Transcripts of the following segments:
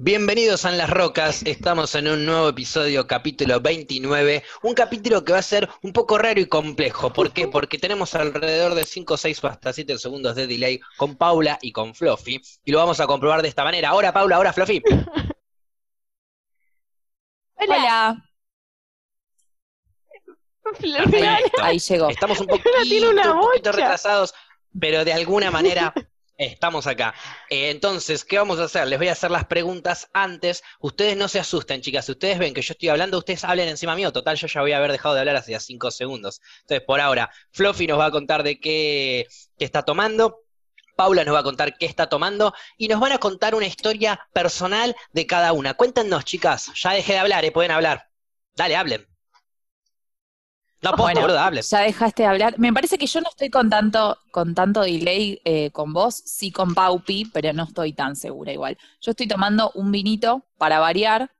Bienvenidos a En las Rocas, estamos en un nuevo episodio, capítulo 29, un capítulo que va a ser un poco raro y complejo. ¿Por qué? Porque tenemos alrededor de 5, 6 o hasta 7 segundos de delay con Paula y con Fluffy, y lo vamos a comprobar de esta manera. Ahora Paula, ahora Fluffy. Hola. Perfecto. Ahí llegó. Estamos un poquito, tiene una un poquito retrasados, pero de alguna manera estamos acá. Eh, entonces, ¿qué vamos a hacer? Les voy a hacer las preguntas antes. Ustedes no se asusten, chicas. Si ustedes ven que yo estoy hablando, ustedes hablen encima mío. Total, yo ya voy a haber dejado de hablar hace cinco segundos. Entonces, por ahora, Fluffy nos va a contar de qué, qué está tomando. Paula nos va a contar qué está tomando y nos van a contar una historia personal de cada una. Cuéntenos, chicas. Ya dejé de hablar, ¿eh? Pueden hablar. Dale, hablen. No, posta, Bueno, boludo. Ya dejaste de hablar. Me parece que yo no estoy con tanto, con tanto delay eh, con vos, sí con Paupi, pero no estoy tan segura igual. Yo estoy tomando un vinito para variar.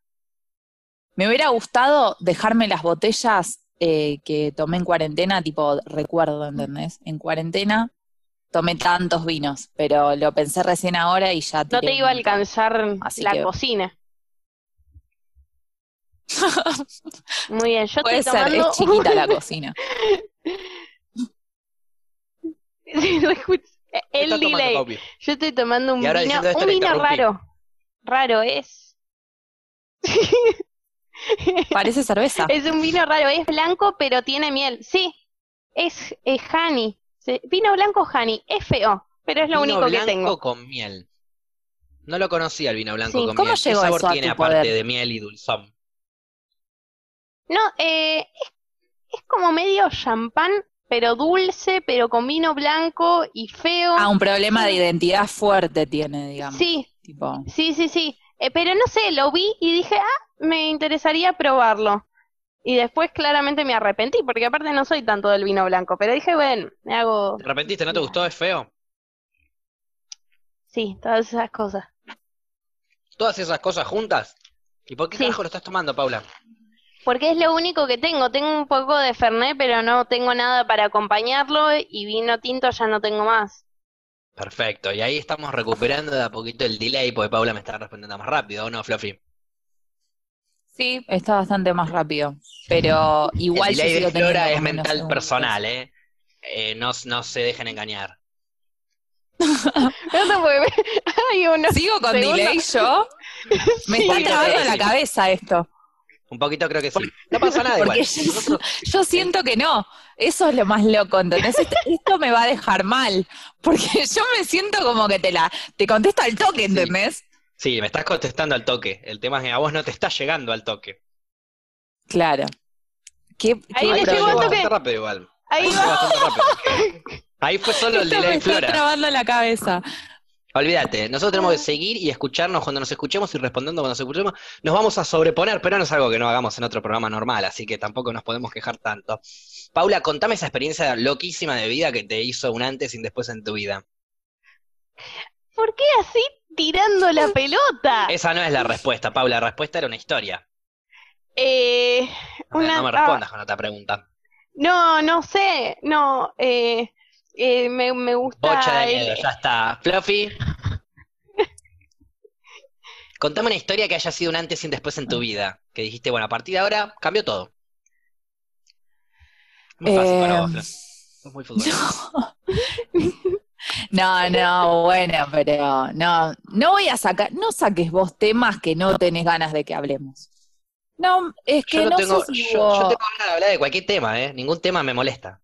Me hubiera gustado dejarme las botellas eh, que tomé en cuarentena, tipo recuerdo, ¿entendés? En cuarentena tomé tantos vinos, pero lo pensé recién ahora y ya No te iba a alcanzar Así la que- cocina. Muy bien, yo Puede estoy ser, tomando es chiquita la cocina. Sí. ¿Qué El delay. Yo estoy tomando un vino, un vino raro. Raro es. Parece cerveza. Es un vino raro, es blanco pero tiene miel. Sí, es, es honey. Vino blanco honey, es feo, pero es lo Vino único que blanco tengo. con miel. No lo conocía el vino blanco Sí, con ¿cómo miel. ¿Qué llegó sabor eso a tiene tu aparte poder? de miel y dulzón? No, eh, es, es como medio champán, pero dulce, pero con vino blanco y feo. Ah, un problema de identidad fuerte tiene, digamos. Sí, Tipo, Sí, sí, sí. Eh, pero no sé, lo vi y dije, ah, me interesaría probarlo. Y después claramente me arrepentí, porque aparte no soy tanto del vino blanco, pero dije, bueno, me hago, ¿Te arrepentiste? ¿No te gustó? ¿Es feo? sí, todas esas cosas. ¿Todas esas cosas juntas? ¿Y por qué Sí. carajo lo estás tomando, Paula? Porque es lo único que tengo. Tengo un poco de Fernet, pero no tengo nada para acompañarlo y vino tinto ya no tengo más. Perfecto. Y ahí estamos recuperando de a poquito el delay, porque Paula me está respondiendo más rápido, ¿o no, Fluffy? sí, está bastante más rápido. Pero igual el delay de Flora es mental personal, ¿eh? Eh, no, no se dejen engañar. No te puedo ver. Uno. ¿Sigo con Segundos. delay yo? Me Sí, está trabando la cabeza esto. Un poquito creo que sí. No pasa nada Porque igual. yo, siento que no. Eso es lo más loco, ¿entendés? Esto, esto me va a dejar mal. Porque yo me siento como que te la, te contesto al toque, ¿entendés? Sí, me estás contestando al toque. El tema es que a vos no te está llegando al toque. Claro. ¿Qué, Ahí le llegó al toque. rápido igual. Ahí Llegó va. bastante rápido. Ahí fue solo el Esto me delay está trabando la cabeza. Olvídate, nosotros tenemos que seguir y escucharnos cuando nos escuchemos y respondiendo cuando nos escuchemos. Nos vamos a sobreponer, pero no es algo que no hagamos en otro programa normal, así que tampoco nos podemos quejar tanto. Paula, contame esa experiencia loquísima de vida que te hizo un antes y un después en tu vida. ¿Por qué así tirando la pelota? Esa no es la respuesta, Paula, la respuesta era una historia. Eh, una- no me ah, respondas con otra pregunta. No, no sé, no, eh, eh, me, me gusta Bocha de el- miedo, ya está. Fluffy. Contame una historia que haya sido un antes y un después en tu vida. Que dijiste, bueno, a partir de ahora cambió todo. Muy fácil para vos, Fluffy. Sos muy futbolista. No, no, bueno, pero no, no voy a sacar, no saques vos temas que no tenés ganas de que hablemos. No, es que Yo no no tengo, sé si yo, yo tengo ganas de hablar de cualquier tema, ¿eh? Ningún tema me molesta.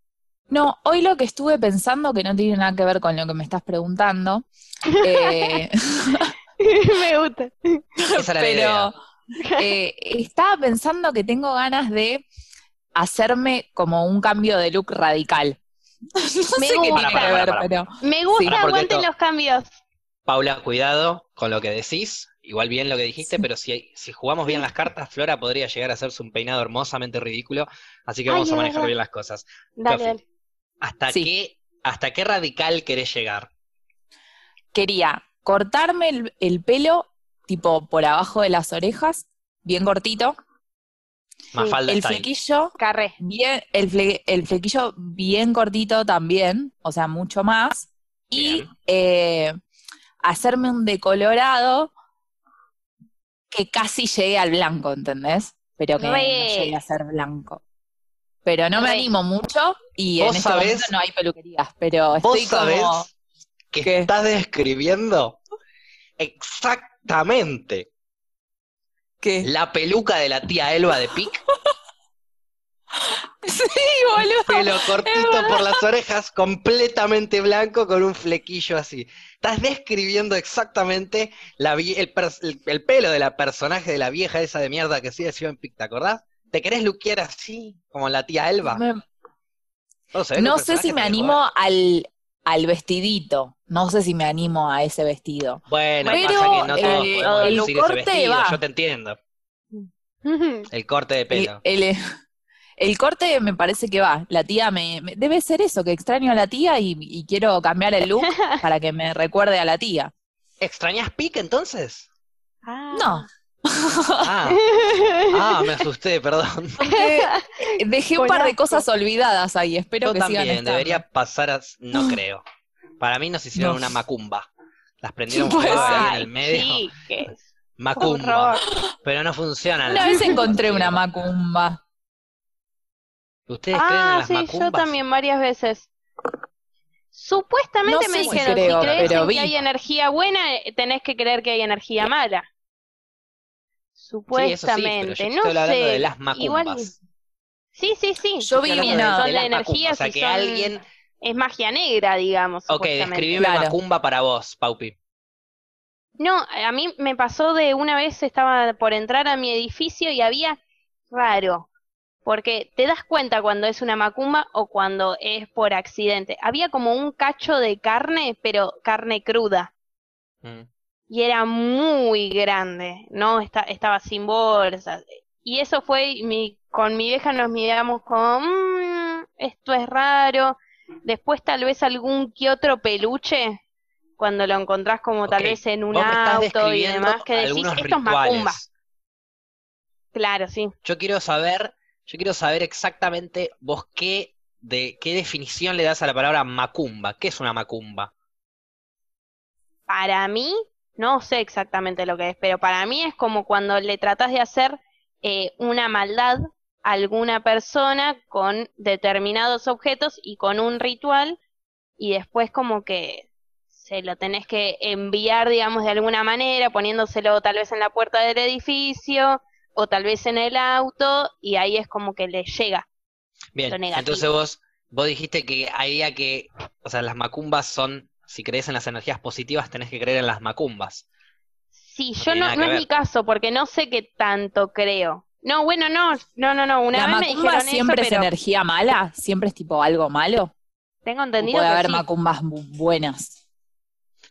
No, hoy lo que estuve pensando, que no tiene nada que ver con lo que me estás preguntando, eh, me gusta. Esa era la idea. pero eh, estaba pensando que tengo ganas de hacerme como un cambio de look radical. No Me sé qué gusta. tiene que ver, para, pero Me gusta, Sí. Aguanten esto- los cambios. Paula, cuidado con lo que decís. Igual bien lo que dijiste, pero si, si jugamos bien las cartas, Flora podría llegar a hacerse un peinado hermosamente ridículo. Así que Ay, vamos a manejar bien las cosas. Dale, dale. ¿Hasta Sí. qué, hasta qué radical querés llegar? quería cortarme el, el pelo tipo por abajo de las orejas, bien cortito, Más Sí, falda el style. flequillo Carré. bien, el, fle- el flequillo bien cortito también, o sea, mucho más, y eh, hacerme un decolorado que casi llegue al blanco, ¿entendés? Pero que no llegue a ser blanco. Pero no me animo mucho y en ¿Vos este sabés- momento no hay peluquerías, pero ¿Vos estoy como... sabés que ¿Qué? estás describiendo exactamente ¿Qué? la peluca de la tía Elba de Pic? Sí, boludo. Pelo cortito por las orejas, completamente blanco con un flequillo así. Estás describiendo exactamente la el, pers- el- el pelo de la personaje de la vieja esa de mierda que sí decía en Pic, ¿te acordás? ¿Te querés luquear así, como la tía Elba? Me- No, sé si me animo al, al vestidito. No sé si me animo a ese vestido. Bueno, Pero, pasa que no todos eh, podemos el lucir corte ese vestido, va. yo te entiendo. El corte de El, pelo. el- el corte me parece que va. La tía me, me- debe ser eso, que extraño a la tía y, y quiero cambiar el look para que me recuerde a la tía. ¿Extrañas Pic entonces? No, Ah, ah, me asusté, perdón. porque dejé un par de cosas olvidadas ahí. Espero Yo que sigan también, estando. debería pasar a... No creo. Para mí nos hicieron No. una macumba. Las prendieron fuego ahí en el medio. chiques, Macumba. horror. Pero no funcionan. Una vez encontré una macumba. ¿Ustedes creen en Ah, las sí, macumbas? yo también varias veces. Supuestamente No me dijeron, creo, si crees pero en vi. que hay energía buena, eh, tenés que creer que hay energía mala. Sí, eso sí, pero yo Supuestamente, te no estoy hablando sé. de las Igual, macumbas. sí, sí, sí. Yo vi una- hablando son de de las macumbas, energía, O sea, si que son- alguien... es magia negra, digamos. Ok, describime Claro. macumba para vos, Paupi. No, a mí me pasó de una vez estaba por entrar a mi edificio y había raro, porque te das cuenta cuando es una macumba o cuando es por accidente. Había como un cacho de carne, pero carne cruda, Mm. Y era muy grande, ¿no? Esta- estaba sin bolsas. Y eso fue, mi, con mi vieja nos miramos como, "Mm, esto es raro. Después tal vez algún que otro peluche, cuando lo encontrás como tal vez en un auto y demás, que decís, esto es macumba. Claro, sí. Yo quiero saber, yo quiero saber exactamente vos qué, de, qué definición le das a la palabra macumba. ¿Qué es una macumba? Para mí, no sé exactamente lo que es, pero para mí es como cuando le tratás de hacer eh, una maldad a alguna persona con determinados objetos y con un ritual, y después como que se lo tenés que enviar, digamos, de alguna manera, poniéndoselo tal vez en la puerta del edificio o tal vez en el auto, y ahí es como que le llega. Bien, entonces vos, vos dijiste que había que, o sea, las macumbas son, si crees en las energías positivas, tenés que creer en las macumbas. Sí, No yo no, es mi caso, porque no sé qué tanto creo. No, bueno, no, no, no, no, una ¿La vez me dijeron siempre eso, es pero energía mala? ¿Siempre es tipo algo malo? tengo ¿O entendido puede que haber sí. macumbas bu- buenas?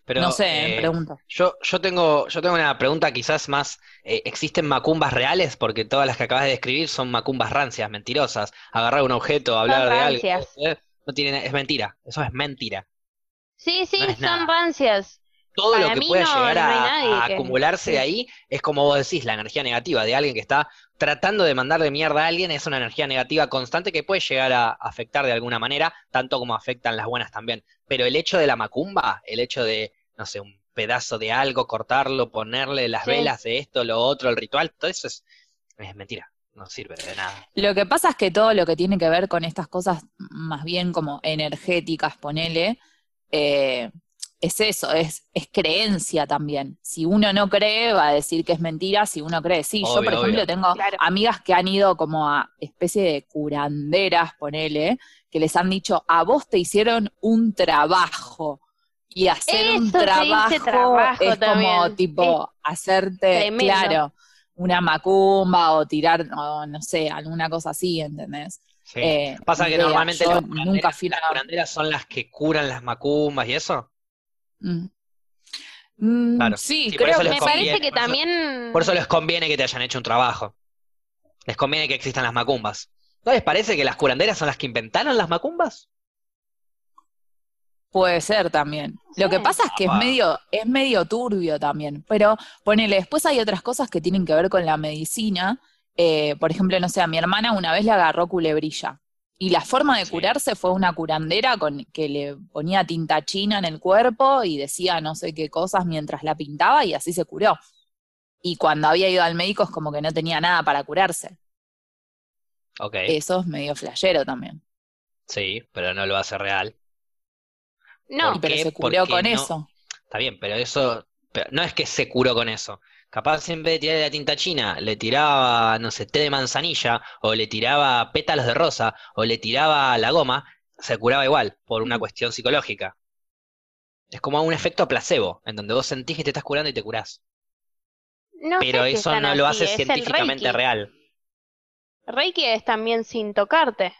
Pero, no sé, eh, pregunto. Yo, yo tengo, yo tengo una pregunta quizás más, eh, ¿existen macumbas reales? Porque todas las que acabas de describir son macumbas rancias, mentirosas. Agarrar un objeto, hablar de algo, eh, no tiene, es mentira, eso es mentira. Sí, sí, no son nada. rancias. Todo Para lo que pueda no- llegar a, nadie a que- acumularse sí. ahí es como vos decís, la energía negativa de alguien que está tratando de mandarle mierda a alguien, es una energía negativa constante que puede llegar a afectar de alguna manera, tanto como afectan las buenas también. Pero el hecho de la macumba, el hecho de, no sé, un pedazo de algo, cortarlo, ponerle las Sí. velas de esto, lo otro, el ritual, todo eso es, es mentira, no sirve de nada. Lo que pasa es que todo lo que tiene que ver con estas cosas más bien como energéticas, ponele, eh, es eso, es, es creencia también. Si uno no cree, va a decir que es mentira, si uno cree, sí. Yo, por ejemplo, obvio. tengo Claro. amigas que han ido como a especie de curanderas, ponele, que les han dicho, a vos te hicieron un trabajo. Y hacer un trabajo, trabajo es como tipo hacerte, tremendo. claro, una macumba o tirar, o no sé, alguna cosa así, ¿entendés? Sí. Eh, Pasa que normalmente las nunca curanderas, fui las curanderas son las que curan las macumbas y eso. Mm. Mm, Claro. Sí, Sí, creo Me conviene, parece que por eso- también... Por eso les conviene que te hayan hecho un trabajo. Les conviene que existan las macumbas. ¿No les parece que las curanderas son las que inventaron las macumbas? puede ser también. Lo que pasa es que es medio, es medio turbio también, pero ponele, después hay otras cosas que tienen que ver con la medicina. Eh, por ejemplo, no sé, a mi hermana una vez le agarró culebrilla. Y la forma de Sí. curarse fue una curandera con que le ponía tinta china en el cuerpo y decía no sé qué cosas mientras la pintaba y así se curó. y cuando había ido al médico es como que no tenía nada para curarse. Ok, Eso es medio flashero también. sí, pero no lo hace real. No, pero qué? se curó Porque con no- eso. Está bien, pero eso pero no es que se curó con eso. Capaz en vez de tirarle la tinta china, le tiraba, no sé, té de manzanilla, o le tiraba pétalos de rosa, o le tiraba la goma, se curaba igual, por una cuestión psicológica. Es como un efecto placebo, en donde vos sentís que te estás curando y te curás. no Pero eso no lo hace es científicamente real. Reiki es también sin tocarte.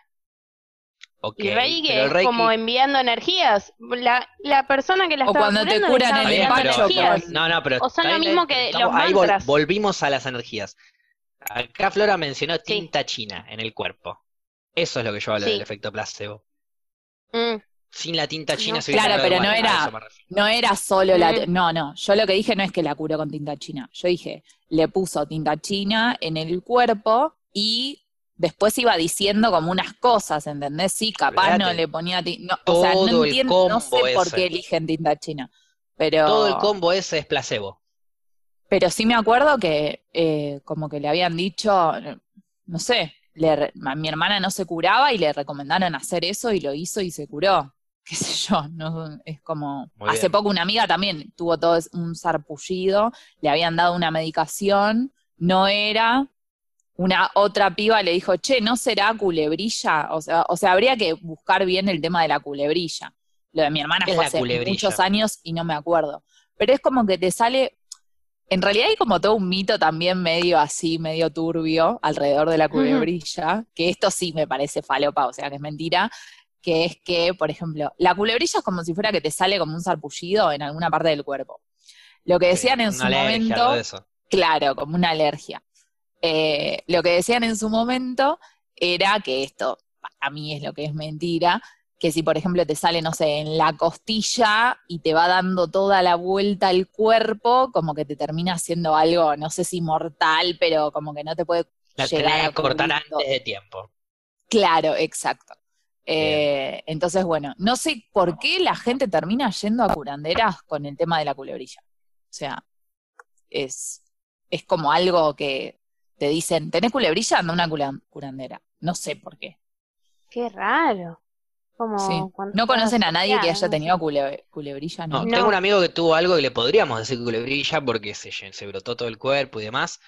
Ok, Y Reiki pero el es Reiki- como enviando energías. La, la persona que la O estaba cuando te curan Está el empacho No, no, pero O son está lo mismo que estamos- los ahí vol- volvimos a las energías. Acá Flora mencionó tinta china en el cuerpo. Eso es lo que yo hablo Sí. del efecto placebo. Mm, Sin la tinta china No se Claro, pero no era-. No era solo la... Mm. No, no, yo lo que dije no es que la curó con tinta china. Yo dije, le puso tinta china en el cuerpo y después iba diciendo como unas cosas, ¿entendés? Sí, capaz no le ponía... No, o sea, no entiendo, no sé por qué eligen tinta china. Pero, Todo el combo ese es placebo. pero sí me acuerdo que eh, como que le habían dicho, no sé, le re- a mi hermana no se curaba y le recomendaron hacer eso y lo hizo y se curó. Qué sé yo, no es como Muy hace bien. poco una amiga también tuvo todo un sarpullido, le habían dado una medicación, no era, una otra piba le dijo, che, ¿no será culebrilla? O sea, o sea, habría que buscar bien el tema de la culebrilla. Lo de mi hermana ¿Qué es fue hace culebrilla? muchos años y no me acuerdo. Pero es como que te sale, en realidad hay como todo un mito también medio así, medio turbio alrededor de la culebrilla, que esto sí me parece falopa, o sea que es mentira, que es que, por ejemplo, la culebrilla es como si fuera que te sale como un sarpullido en alguna parte del cuerpo. Lo que decían en Una su alergia, momento, eso. Claro, como una alergia. Eh, lo que decían en su momento era que esto, a mí es lo que es mentira, que si por ejemplo te sale, no sé, en la costilla y te va dando toda la vuelta al cuerpo, como que te termina haciendo algo, no sé si mortal, pero como que no te puede La llegar a cortar antes de tiempo. Claro, exacto. Eh, entonces, bueno, no sé por qué la gente termina yendo a curanderas con el tema de la culebrilla. O sea, es, es como algo que te dicen, ¿tenés culebrilla? Anda una cula- curandera. No sé por qué. qué raro. Como Sí. cuando ¿No conocen a nadie que haya tenido cule- culebrilla? No, No. No. tengo un amigo que tuvo algo que le podríamos decir culebrilla porque se, brotó todo el cuerpo y demás.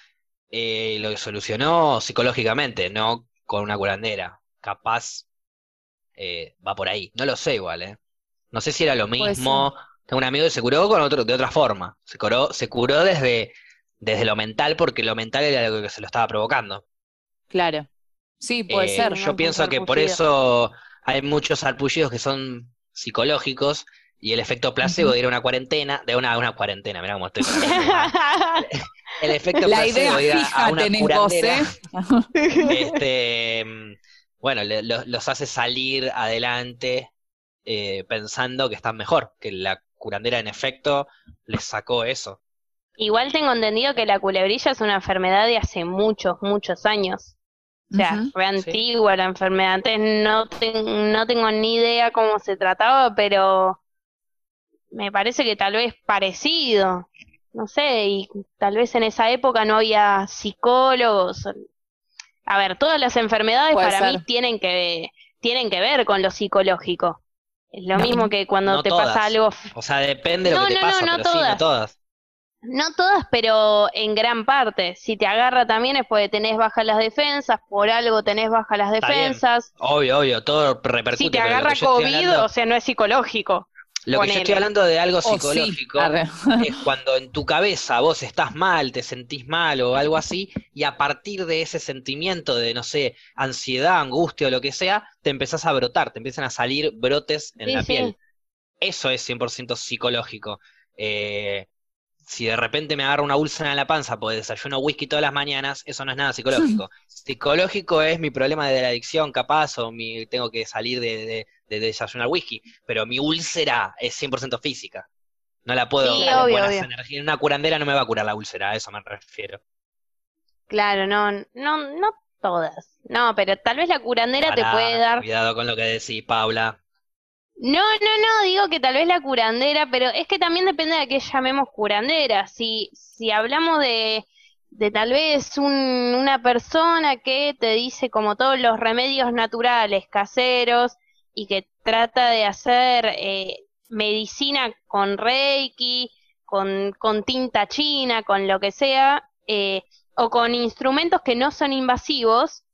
Eh, lo solucionó psicológicamente, no con una curandera. Capaz eh, va por ahí. No lo sé igual, ¿eh? No sé si era lo mismo. Tengo un amigo que se curó con otro, de otra forma. Se curó, se curó desde, desde lo mental porque lo mental era lo que se lo estaba provocando. Claro. Sí, puede Eh, ser. Yo pienso que por eso hay muchos sarpullidos que son psicológicos y el efecto placebo de ir a una cuarentena, de una, una cuarentena, mira cómo estoy. El efecto La placebo idea de ir a- una curandera, ¿eh? este, mm, bueno, le- lo- los hace salir adelante eh, pensando que están mejor, que la curandera en efecto les sacó eso. Igual tengo entendido que la culebrilla es una enfermedad de hace muchos, muchos años. O sea, re antigua la enfermedad. Antes no, ten- no tengo ni idea cómo se trataba, pero me parece que tal vez parecido. No sé, y tal vez en esa época no había psicólogos. A ver, todas las enfermedades Puede para mí ser. tienen que, tienen que ver con lo psicológico. Es lo No, mismo que cuando no te todas. pasa algo O sea, depende de lo No, que te pasa, no pero sí, no todas. No todas, pero en gran parte. Si te agarra también es porque tenés bajas las defensas, por algo tenés bajas las defensas. Obvio, obvio, todo repercute. Si te agarra COVID, hablando- o sea, no es psicológico. Lo que yo estoy hablando de algo Oh, sí. psicológico es cuando en tu cabeza vos estás mal, te sentís mal o algo así, y a partir de ese sentimiento de, no sé, ansiedad, angustia o lo que sea, te empezás a brotar, te empiezan a salir brotes en Sí, la sí. piel. Eso es 100% psicológico. Eh, si de repente me agarra una úlcera en la panza porque desayuno whisky todas las mañanas, eso no es nada psicológico. Psicológico es mi problema de la adicción, capaz, o mi, tengo que salir de, de- de desayunar whisky, pero mi úlcera es 100% física. No la puedo Sí, obvio, obvio. energías. Una curandera no me va a curar la úlcera, a eso me refiero. Claro, no, no, no todas. No, pero tal vez la curandera te puede dar. Cuidado con lo que decís, Paula. No, no, no, digo que tal vez la curandera, pero es que también depende de qué llamemos curandera. Si, si hablamos de, de tal vez un, una persona que te dice como todos los remedios naturales, caseros, y que trata de hacer eh, medicina con reiki, con, con tinta china, con lo que sea, eh, o con instrumentos que no son invasivos,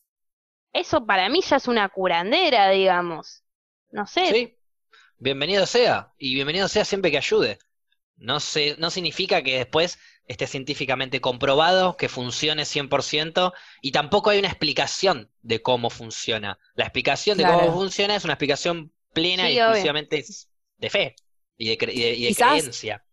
eso para mí ya es una curandera, digamos. No sé. Sí, bienvenido sea, y bienvenido sea siempre que ayude. No, se, no significa que después esté científicamente comprobado, que funcione 100%, y tampoco hay una explicación de cómo funciona. La explicación de cómo funciona es una explicación plena Sí, y obvio. exclusivamente de fe y de, y de- y de Quizás- creencia.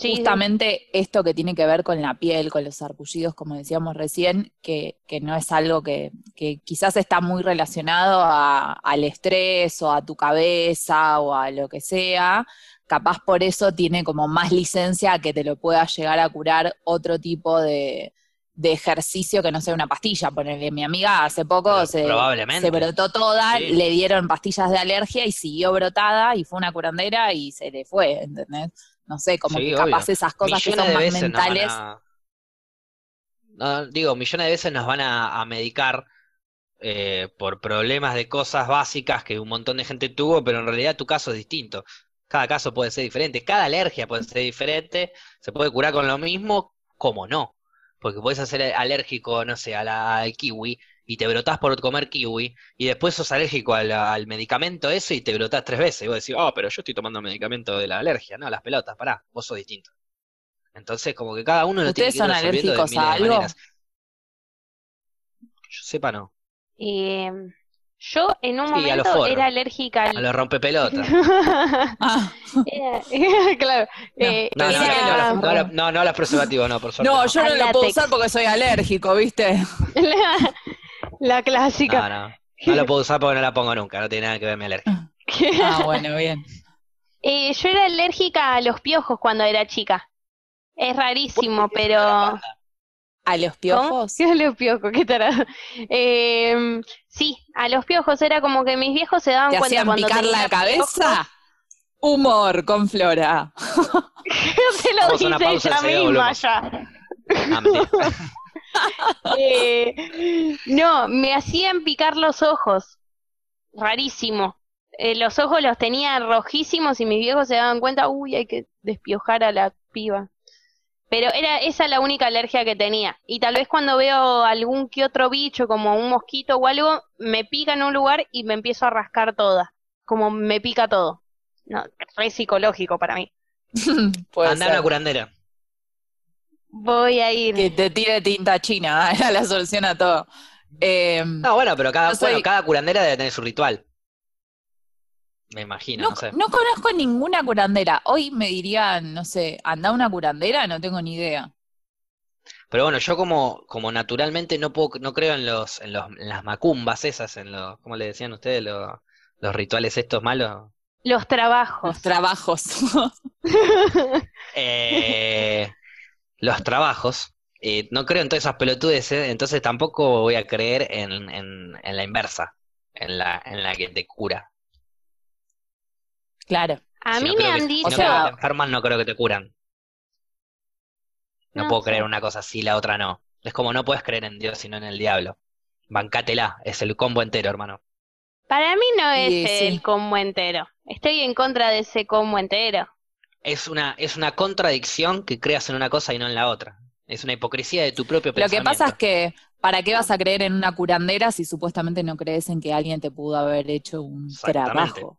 Sí. Justamente esto que tiene que ver con la piel, con los sarpullidos, como decíamos recién, que, que no es algo que, que quizás está muy relacionado a- al estrés o a tu cabeza o a lo que sea, capaz por eso tiene como más licencia a que te lo pueda llegar a curar otro tipo de, de ejercicio que no sea una pastilla. Ponele, mi amiga hace poco Pero se, probablemente. se brotó toda, Sí. le dieron pastillas de alergia y siguió brotada y fue una curandera y se le fue, ¿entendés? No sé, como Sí, que obvio. capaz esas cosas que son más mentales. a- No, digo, millones de veces nos van a, a medicar eh, por problemas de cosas básicas que un montón de gente tuvo, pero en realidad tu caso es distinto. Cada caso puede ser diferente, cada alergia puede ser diferente, se puede curar con lo mismo, como no. Porque puedes ser alérgico, no sé, a la- al kiwi y te brotás por comer kiwi y después sos alérgico al, al medicamento ese y te brotás tres veces. Y vos decís, oh, pero yo estoy tomando medicamento de la alergia. No, las pelotas, pará, vos sos distinto. Entonces, como que cada uno lo tiene ¿Ustedes que ir son de alérgicos a algo? Yo sepa, no. Eh, yo en un Sí, a los momento era alérgica al... A los rompepelotas. Ah, Era- claro. eh, No, no, era- no, no, no, no, no, no los preservativos, no, por suerte. no, yo no lo puedo usar porque soy alérgico, ¿viste? La, la clásica. No, no. No lo puedo usar porque no la pongo nunca, no tiene nada que ver mi alergia. Ah, bueno, bien. Eh, yo era alérgica a los piojos cuando era chica. Es rarísimo, pero... ¿A los ¿Cómo? piojos? Sí, a los piojos, qué tarado. Eh, sí, a los piojos era como que mis viejos se daban ¿Te cuenta hacían cuando picar la cabeza? Humor con Flora. Se lo dice pausa, ella misma ya. Eh, no, me hacían picar los ojos. Rarísimo. Eh, los ojos los tenía rojísimos y mis viejos se daban cuenta, uy, hay que despiojar a la piba. Pero era esa la única alergia que tenía. Y tal vez cuando veo algún que otro bicho, como un mosquito o algo, me pica en un lugar y me empiezo a rascar toda. Como me pica todo. No, re psicológico para mí. Puede Andá a ser. una curandera. Voy a ir. Que te tire tinta china, era la solución a todo. Eh, No, bueno, pero cada, Yo soy- bueno, cada curandera debe tener su ritual. Me imagino, no, no sé. no conozco ninguna curandera. Hoy me dirían, no sé, anda una curandera, no tengo ni idea. Pero bueno, yo como, como naturalmente no puedo, no creo en los, en los, en las macumbas esas, en los, ¿cómo le decían ustedes? Los, los rituales estos malos. Los trabajos. Los trabajos. Eh, los trabajos. eh, no creo en todas esas pelotudes, eh, entonces tampoco voy a creer en, en, en la inversa, en la, en la que te cura. claro. A Si mí no me que- han si dicho. no creo que te enferman, no creo que te curan. No, No puedo sé. creer una cosa sí, la otra no. Es como no puedes creer en Dios, sino en el diablo. Bancátela, es el combo entero, hermano. Para mí no es sí. el combo entero. Estoy en contra de ese combo entero. Es una, es una contradicción que creas en una cosa y no en la otra. Es una hipocresía de tu propio Lo que pensamiento. pasa es que, ¿para qué vas a creer en una curandera si supuestamente no crees en que alguien te pudo haber hecho un trabajo?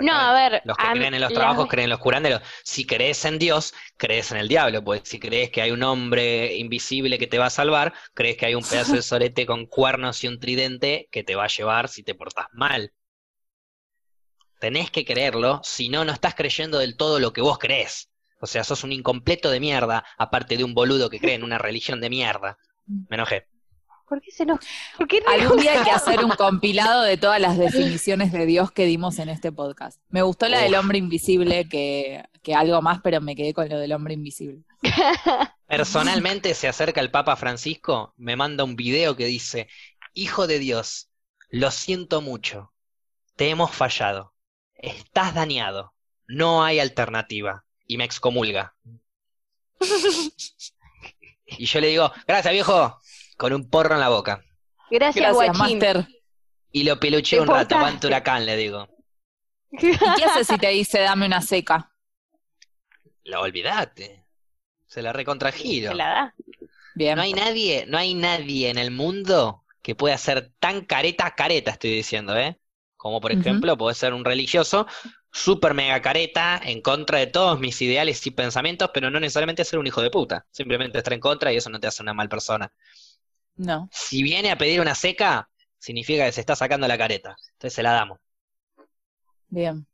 No, a ver. Los que a creen en los la- trabajos creen en los curanderos. Si crees en Dios, crees en el diablo. Pues si crees que hay un hombre invisible que te va a salvar, crees que hay un pedazo de sorete con cuernos y un tridente que te va a llevar si te portas mal. Tenés que creerlo, si no, no estás creyendo del todo lo que vos crees. O sea, sos un incompleto de mierda, aparte de un boludo que cree en una religión de mierda. Me enojé. ¿Por qué se nos.? ¿Por qué Algún día hay que hacer un compilado de todas las definiciones de Dios que dimos en este podcast. Me gustó la del hombre invisible que, que algo más, pero me quedé con lo del hombre invisible. Personalmente se acerca el Papa Francisco, me manda un video que dice, Hijo de Dios, lo siento mucho, te hemos fallado. Estás dañado, no hay alternativa. Y me excomulga. Y yo le digo, gracias viejo, con un porro en la boca. Gracias, Gracias. Master. Y lo peluché Te un rato, van huracán, le digo. ¿Y qué haces si te dice dame una seca? Lo olvidate. Se la recontragiro. Se la da. Bien. No hay nadie, no hay nadie en el mundo que pueda ser tan careta, careta estoy diciendo, ¿eh? Como por ejemplo, puede ser un religioso súper mega careta en contra de todos mis ideales y pensamientos, pero no necesariamente ser un hijo de puta. Simplemente estar en contra y eso no te hace una mal persona. No. Si viene a pedir una seca, significa que se está sacando la careta. Entonces se la damos. Bien.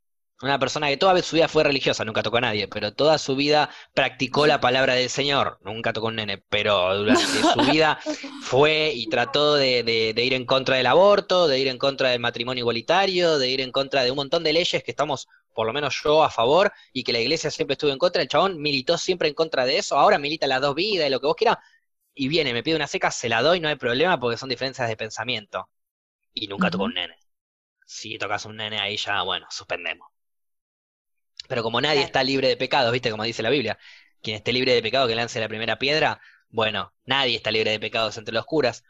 Una persona que toda su vida fue religiosa, nunca tocó a nadie, pero toda su vida practicó la palabra del Señor, nunca tocó a un nene, pero durante su vida fue y trató de, de- de ir en contra del aborto, de ir en contra del matrimonio igualitario, de ir en contra de un montón de leyes que estamos, por lo menos yo, a favor, y que la iglesia siempre estuvo en contra. El chabón militó siempre en contra de eso, ahora milita las dos vidas y lo que vos quieras, y viene, me pide una seca, se la doy, no hay problema porque son diferencias de pensamiento. Y nunca tocó a un nene. Si tocas un nene ahí ya, bueno, suspendemos. Pero como nadie Claro. está libre de pecados, ¿viste? Como dice la Biblia, quien esté libre de pecado que lance la primera piedra, bueno, nadie está libre de pecados entre los curas,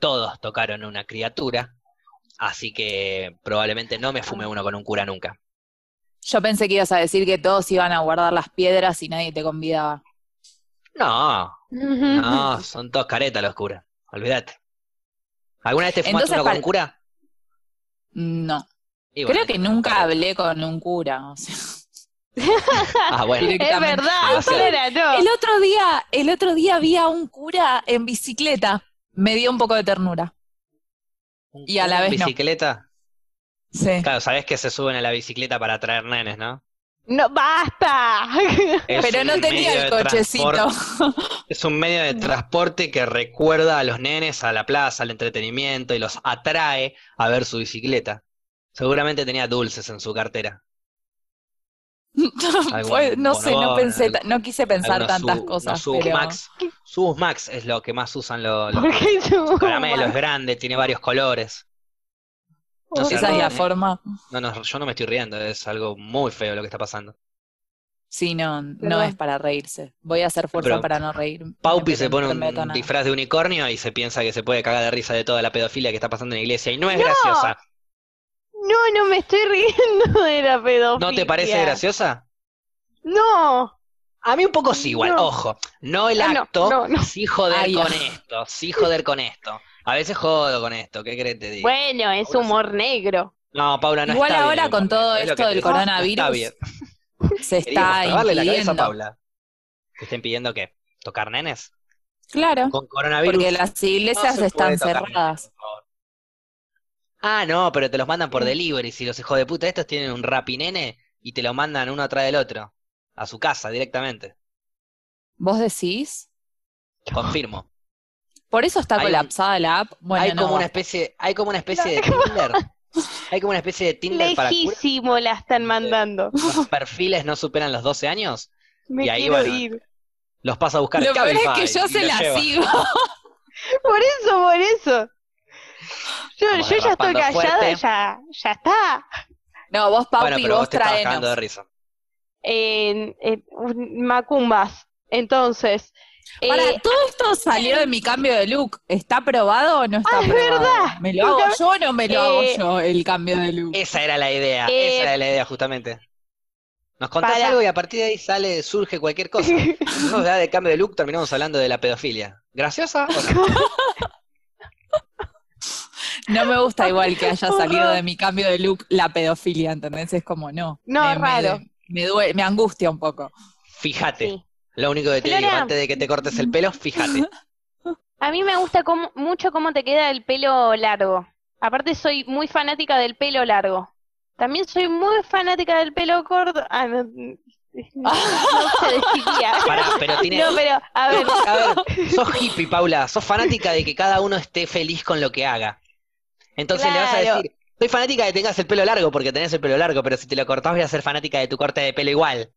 todos tocaron a una criatura, así que probablemente no me fume uno con un cura nunca. Yo pensé que ibas a decir que todos iban a guardar las piedras y nadie te convidaba. No, no, son todos caretas los curas, olvídate. ¿Alguna vez te fumaste Entonces, uno con un cura? No. Bueno, Creo que nunca hablé con un cura. o sea. Ah, bueno. Es verdad, no. El otro día, el otro día vi a un cura en bicicleta. Me dio un poco de ternura. ¿Un y a la vez no. bicicleta? Sí. Claro, sabés que se suben a la bicicleta para traer nenes, ¿no? No, basta. Es Pero no tenía el cochecito. transporte- Es un medio de transporte que recuerda a los nenes a la plaza, al entretenimiento y los atrae a ver su bicicleta. Seguramente tenía dulces en su cartera. Algún no sé, no pensé, no quise pensar tantas cosas, Subus pero Max. Subus Max es lo que más usan los, los ¿Por qué su- caramelos, es grande, tiene varios colores. No sé, esa es la ¿eh? forma. No, no, yo no me estoy riendo, es algo muy feo lo que está pasando. Sí, no, no es para reírse. Voy a hacer fuerza Pero para no reír. Paupi se pone un disfraz de unicornio y se piensa que se puede cagar de risa de toda la pedofilia que está pasando en la iglesia y no es No. graciosa. No, no me estoy riendo de la pedofilia. ¿No te parece graciosa? No. A mí un poco sí, igual, No. ojo. No el no, acto, no, no. sí joder Ay, con esto, sí joder con esto. A veces jodo con esto, ¿qué crees que te diga? Bueno, es Paula, humor negro. No, Paula, no Igual está ahora bien, con todo es esto del digo. coronavirus, Está bien. Se está clavarle la cabeza a impidiendo. Paula. ¿Te está impidiendo qué? ¿Tocar nenes? Claro, Con coronavirus. porque las iglesias están cerradas. Ah, no, pero te los mandan por delivery. Si los hijos de puta estos tienen un rapinene y te lo mandan uno atrás del otro. A su casa directamente. ¿Vos decís? Confirmo. Por eso está Hay un- colapsada la app. Bueno, hay no, como una especie, hay como una especie de Tinder. Hay como una especie de Tinder para curas. Lejísimo la están mandando. Los perfiles no superan los 12 años. Me Y ahí, quiero bueno, ir. Los pasa a buscar Lo el peor es que Cabify yo y se los la lleva. sigo. Por eso, por eso. Yo, yo ya estoy callada, ya, ya está. No, vos, Paupi, Bueno, pero vos vos te traenos. de risa. En, en- Macumbas. Entonces. Para, eh, todo esto salió de mi cambio de look. ¿Está probado o no está Ah, es probado? verdad. ¿Me lo hago yo o no me lo hago Eh, yo el cambio de look? Esa era la idea, Eh, esa era la idea justamente. Nos contás para. algo y a partir de ahí sale, surge cualquier cosa. No, ya de cambio de look terminamos hablando de la pedofilia. ¿Graciosa o no? No me gusta igual que haya salido de mi cambio de look la pedofilia, ¿entendés? Es como no. No, me, me- raro. Me, due- me angustia un poco. Fíjate. Sí. Lo único que te Flora. digo antes de que te cortes el pelo, fíjate. A mí me gusta cómo- mucho cómo te queda el pelo largo. Aparte soy muy fanática del pelo largo. También soy muy fanática del pelo corto. Ah, no, no se. Pará, pero tiene. No, pero, a ver, A ver, sos hippie, Paula. Sos fanática de que cada uno esté feliz con lo que haga. Entonces le vas a Claro. decir, soy fanática de que tengas el pelo largo porque tenés el pelo largo, pero si te lo cortás voy a ser fanática de tu corte de pelo igual.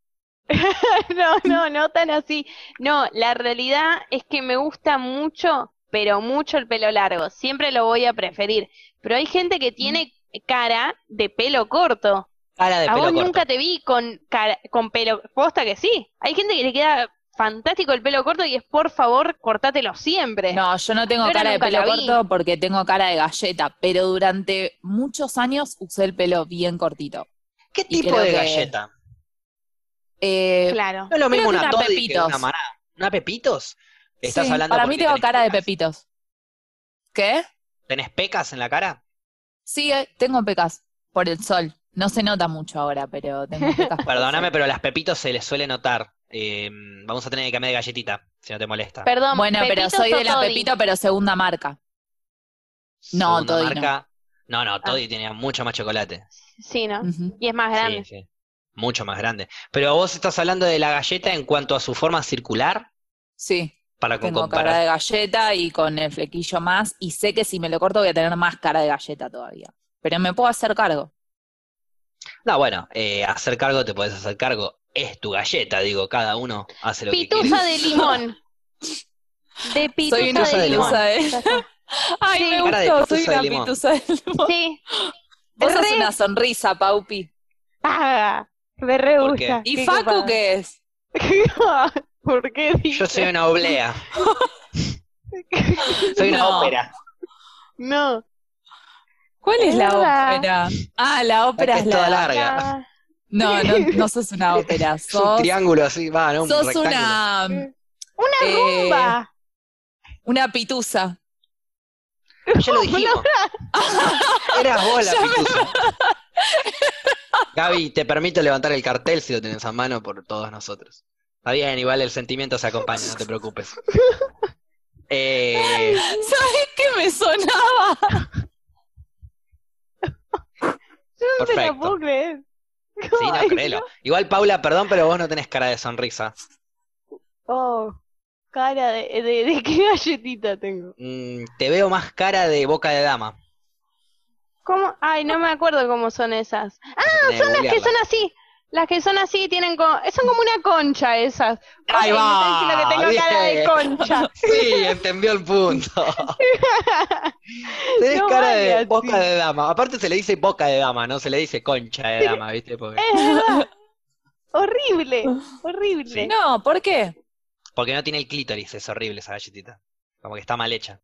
no, no, no tan así. No, la realidad es que me gusta mucho, pero mucho el pelo largo. Siempre lo voy a preferir. Pero hay gente que tiene cara de pelo corto. Cara de A pelo vos corto. nunca te vi con, cara- con pelo. Posta que sí. Hay gente que le queda fantástico el pelo corto y es por favor, cortátelo siempre. No, yo no tengo cara de pelo corto porque tengo cara de galleta, pero durante muchos años usé el pelo bien cortito. ¿Qué Y tipo de que- galleta? Eh, Claro. No es lo mismo una una Toddy que Pepitos. una maná. ¿Una Pepitos? ¿Estás sí, hablando para mí tengo cara de pepitos. ¿Qué? ¿Tenés pecas en la cara? Sí, eh, tengo pecas por el sol. No se nota mucho ahora, pero tengo pecas. por el Perdóname, pero las Pepitos se les suele notar. Eh, vamos a tener que cambiar de galletita, si no te molesta. Perdón. Bueno, pero ¿Pepitos soy de la Toddy? Pepito, pero segunda marca. no, Segunda Toddy no. marca. No, no, Ah. Toddy tenía mucho más chocolate. Sí, ¿no? Y es más grande. Sí, sí. Mucho más grande. Pero vos estás hablando de la galleta en cuanto a su forma circular, Sí, para con tengo cara de galleta y con el flequillo más. Y sé que si me lo corto voy a tener más cara de galleta todavía. Pero me puedo hacer cargo. No, bueno, eh, hacer cargo te puedes hacer cargo. Es tu galleta, digo, cada uno hace lo que quiere. Pitusa de limón. De pitusa Soy una Pitusa de de limón. pitusa de-. Ay, Sí. me de gustó, soy pitusa de una limón. pitusa de limón. Sí. Vos sos Re- una sonrisa, Paupi. Ah, me re gusta. ¿Y Qué Facu qué es? ¿Por qué Yo dices? soy una oblea. Soy una No. ópera. No. ¿Cuál es Es la ópera? Ah, la ópera que es es toda la... larga. No, no, no sos una ópera, Es un sos, triángulo así, va, ¿no? Un sos rectángulo. una, Una Eh, rumba. una pitusa. Ya lo dijimos. Eras vos la pitusa. Gaby, te permito levantar el cartel si lo tenés a mano por todos nosotros. Está bien, igual el sentimiento se acompaña, no te preocupes. Eh, ¿Sabes qué me sonaba? Yo no te la perfecto. puedo creer. Sí, no, créelo. Igual, Paula, perdón, pero vos no tenés cara de sonrisa. Oh, cara de, de, de qué galletita tengo. Mm, te veo más cara de boca de dama. ¿Cómo? Ay, no me acuerdo cómo son esas. Ah, Son las que son así. Las que son así tienen co- son como una concha esas. Ahí me va, diciendo que tengo cara de concha. Sí, entendió el punto. Tenés No cara de boca de dama. Aparte se le dice boca de dama, no se le dice concha de dama, ¿viste? Porque, Es verdad. horrible, horrible. Sí. No, ¿por qué? porque no tiene el clítoris, es horrible esa galletita. Como que está mal hecha.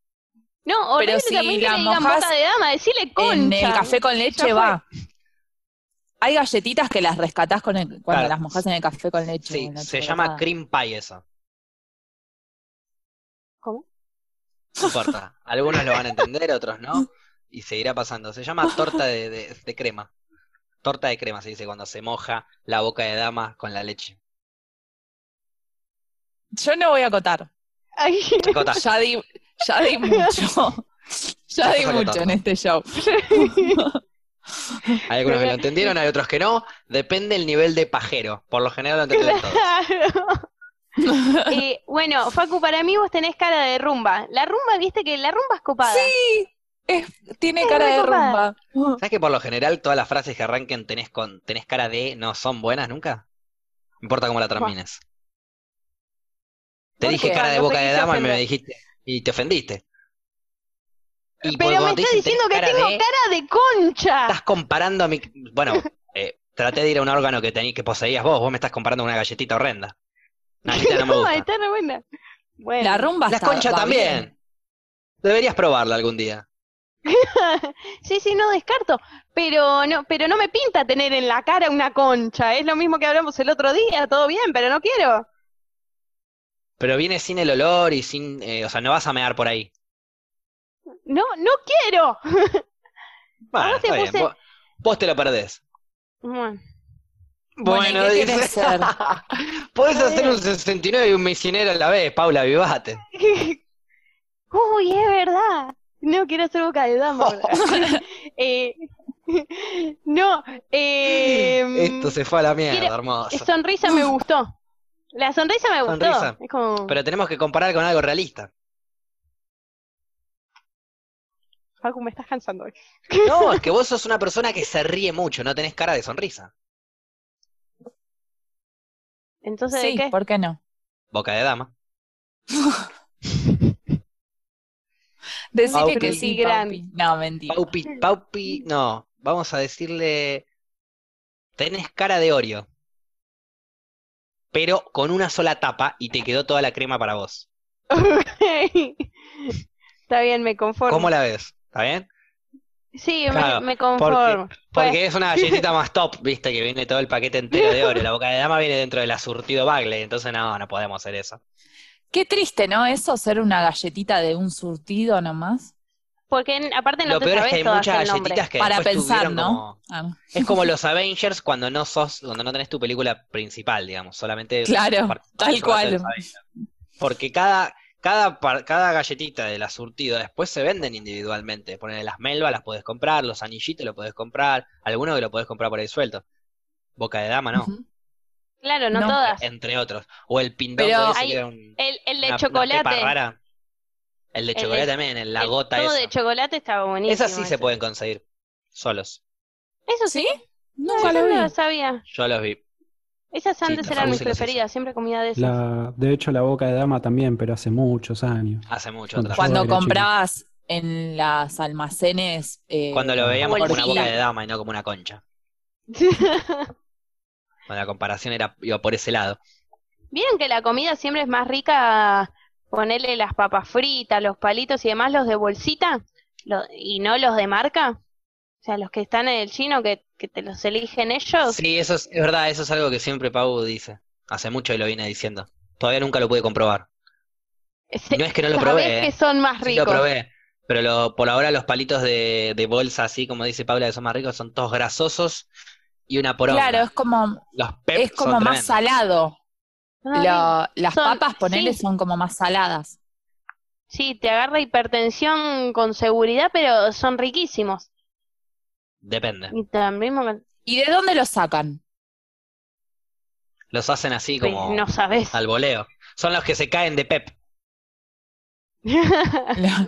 No, horrible Pero si también que la le digan mojás boca de dama, decirle concha. En el café con leche va. Hay galletitas que las rescatás con el- cuando Claro. las mojas en el café con leche. Sí, se llama cream pie eso. ¿Cómo? No importa. Algunos lo van a entender, otros no. Y seguirá pasando. Se llama torta de, de- de crema. Torta de crema se dice cuando se moja la boca de dama con la leche. Yo no voy a acotar. Ay, Ya di, ya di mucho. Ya di mucho en este show. hay algunos que lo entendieron, hay otros que no. Depende el nivel de pajero. Por lo general lo entendieron todos. claro. Eh, bueno, Facu, para mí vos tenés cara de rumba. La rumba, viste que la rumba es copada. Sí, es- tiene cara de copada. rumba. ¿Sabes que por lo general todas las frases que arranquen tenés con tenés cara de no son buenas nunca? No importa cómo la termines. Te ¿Por dije qué? cara de Cuando boca de dama y me dijiste y te ofendiste. Y Pero me cuando te está dicen, diciendo que "Tenés tengo de", cara de concha. Estás comparando a mi bueno, eh, traté de ir a un órgano que tení, que poseías vos, vos me estás comparando con una galletita horrenda. Una galletita no me No, gusta. está re buena. Bueno. La rumba La está- concha también. bien. Deberías probarla algún día. Sí, sí, no descarto, pero no, pero no me pinta tener en la cara una concha, es lo mismo que hablamos el otro día, todo bien, pero no quiero. Pero viene sin el olor y sin, eh, o sea, no vas a mear por ahí. No, no quiero. Bueno, vos te está bien, puse- vos, vos te lo perdés. Bueno, Bueno, ¿y qué dice. querés ser? Podés hacer un 69 y un misionero a la vez, Paula, vivate. Uy, es verdad. No quiero hacer boca de dama. Eh, no, eh, Esto se fue a la mierda, quiero- hermoso. sonrisa me gustó. La sonrisa me gustó. Sonrisa. Es como, Pero tenemos que comparar con algo realista. Facu, me estás cansando hoy. No, es que vos sos una persona que se ríe mucho, no tenés cara de sonrisa. Entonces, ¿de Sí, qué? ¿por qué no? Boca de dama. Decirle que sí, Gran. Paupi. No, mentira. Paupi, Paupi, no. Vamos a decirle tenés cara de Oreo, pero con una sola tapa y te quedó toda la crema para vos. Está bien, me conformo. ¿Cómo la ves? ¿Está bien? Sí, me- Claro, me, conformo. Pues, Porque es una galletita más top, viste, que viene todo el paquete entero de Oreo. La boca de dama viene dentro de la surtido Bagley, entonces no, no podemos hacer eso. Qué triste, ¿no? Eso, ser una galletita de un surtido nomás. porque en- aparte no Lo te peor es sabes que hay muchas galletitas que Para pensar, ¿no? como- Ah, Es como los Avengers cuando no sos, cuando no tenés tu película principal, digamos, solamente Claro, tal cual. Porque cada, cada, par- cada galletita de la surtido después se venden individualmente. Ponen las melvas, las podés comprar, los anillitos los podés comprar, algunos que lo podés comprar por ahí suelto. Boca de dama, no. Claro, no, No. todas. entre otros. O el pindón Pero ese hay- que era un- El, el de una- chocolate. rara. El de El de- chocolate también, en la el gota todo esa. de chocolate estaba buenísimo. Esas sí se pueden conseguir, solos. Eso sí. ¿Sí? No, lo lo sabía. Yo los vi. Esas Sí, antes eran mis preferidas, siempre comía de esas. La, de hecho, la boca de dama también, pero hace muchos años. Hace mucho Cuando chico. comprabas en las almacenes. eh, Cuando lo veíamos como una boca de dama y no como una concha. Cuando la comparación era, iba por ese lado. Vieron que la comida siempre es más rica ponerle las papas fritas, los palitos y demás, los de bolsita, lo- y no los de marca. O sea, los que están en el chino que, que te los eligen ellos. Sí, eso es, es verdad, eso es algo que siempre Pau dice. Hace mucho que lo viene diciendo. Todavía nunca lo pude comprobar. No es que no lo probé, que eh. son más Sí lo ricos. probé. Pero lo- por ahora los palitos de, de bolsa, así como dice Paula, que son más ricos, son todos grasosos y una poronga. Claro, es como, Los es como son más tremendos. salado. Lo- las Son- papas, ponele, sí. son como más saladas. Sí, te agarra hipertensión con seguridad, pero son riquísimos. Depende. Y también ¿Y de dónde los sacan? Los hacen así pues, como no sabes. al voleo. Son los que se caen de pep.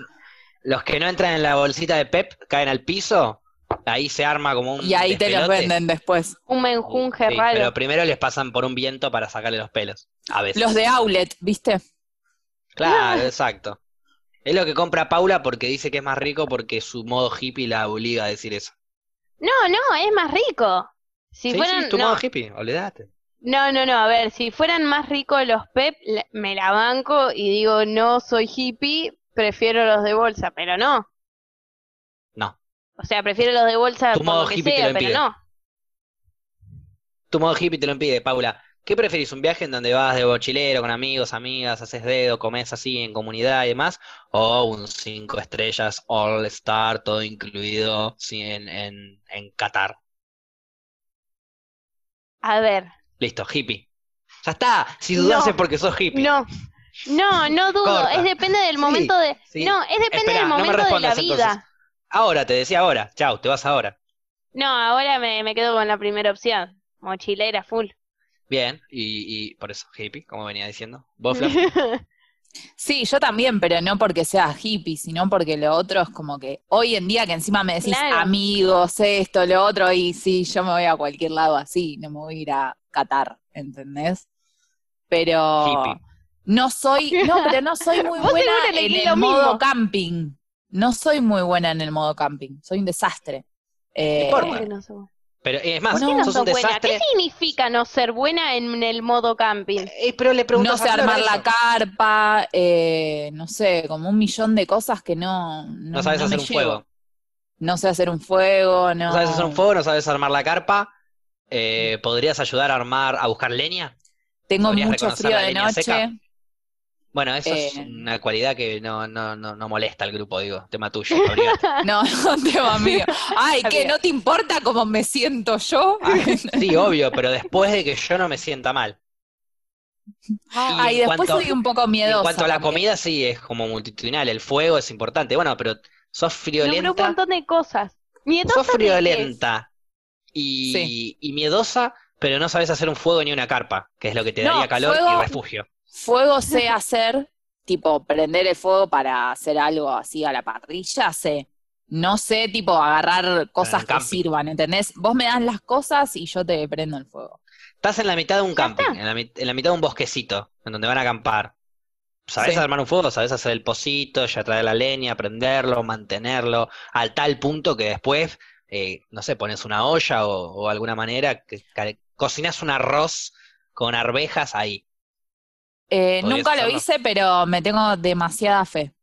Los que no entran en la bolsita de pep caen al piso. Ahí se arma como un y ahí te los venden después. Un menjunje Sí, raro. pero primero les pasan por un viento para sacarle los pelos. A veces. Los de outlet, ¿viste? Claro, exacto. Es lo que compra Paula porque dice que es más rico porque su modo hippie la obliga a decir eso. No, no, es más rico. Si sí, fueran, sí, tu no, modo hippie, olvídate. no, no, no, a ver, si fueran más ricos los Pep, me la banco y digo, no soy hippie, prefiero los de bolsa, pero no. No. O sea, prefiero los de bolsa Tu modo lo que hippie te sea, lo pero impide. no. Tu modo hippie te lo impide, Paula. ¿Qué preferís? ¿Un viaje en donde vas de mochilero con amigos, amigas, haces dedo, comes así en comunidad y demás? ¿O un cinco estrellas, all star, todo incluido sí, en, en, en Qatar? A ver, Listo, hippie. Ya está. Si dudás No, es porque sos hippie. no. No, no dudo, Corta. es depende del Sí, momento de... sí. No, es depende del no momento de la vida. entonces. Ahora, te decía ahora. Chau, te vas ahora. No, ahora me, me quedo con la primera opción. Mochilera full. Bien, y, y por eso, hippie, como venía diciendo. ¿Vos, Flor? Sí, yo también, pero no porque sea hippie, sino porque lo otro es como que hoy en día que encima me decís Claro. amigos, esto, lo otro, y sí, yo me voy a cualquier lado así, no me voy a ir a Qatar, ¿entendés? Pero Hippie. no soy, no, pero no soy muy buena en el modo mismo. camping. No soy muy buena en el modo camping, soy un desastre. Eh, importa. ¿Cómo que no sos? Pero es más, Bueno, ¿Por qué no sos un buena? desastre. ¿Qué significa no ser buena en el modo camping? Eh, pero le no sé armar eso. la carpa, eh, no sé, como un millón de cosas que no, no, No sabes no hacer me un llevo. fuego. No sé hacer un fuego, no. No sabes hacer un fuego, no sabes armar la carpa. Eh, ¿podrías ayudar a armar, a buscar leña? Tengo ¿Sabrías mucho frío de noche. seca? Bueno, eso es Eh. una cualidad que no, no, no, no molesta al grupo, digo. Tema tuyo. No, no tema mío. Ay, ¿qué? Bien. ¿No te importa cómo me siento yo? Ay, Sí, obvio, pero después de que yo no me sienta mal. Y Ay, en después cuanto- soy un poco y en miedosa. cuanto a la también. comida, sí, es como multitudinal. El fuego es importante. Bueno, pero sos Nombré un friolenta. montón de cosas. Miedosa Sos friolenta y, Sí. y miedosa, pero no sabes hacer un fuego ni una carpa, que es lo que te No, daría calor fuego- y refugio. Fuego sé hacer, tipo prender el fuego para hacer algo así a la parrilla, sé. No sé, tipo, agarrar cosas que sirvan, ¿entendés? Vos me das las cosas y yo te prendo el fuego. Estás en la mitad de un camping, en la, mit- en la mitad de un bosquecito, en donde van a acampar. ¿Sabés Sí. armar un fuego? ¿Sabés hacer el pocito, ya traer la leña, prenderlo, mantenerlo, al tal punto que después eh, no sé, pones una olla o, o alguna manera, que, que cocinas un arroz con arvejas ahí. Eh, nunca lo hice, pero me tengo demasiada fe.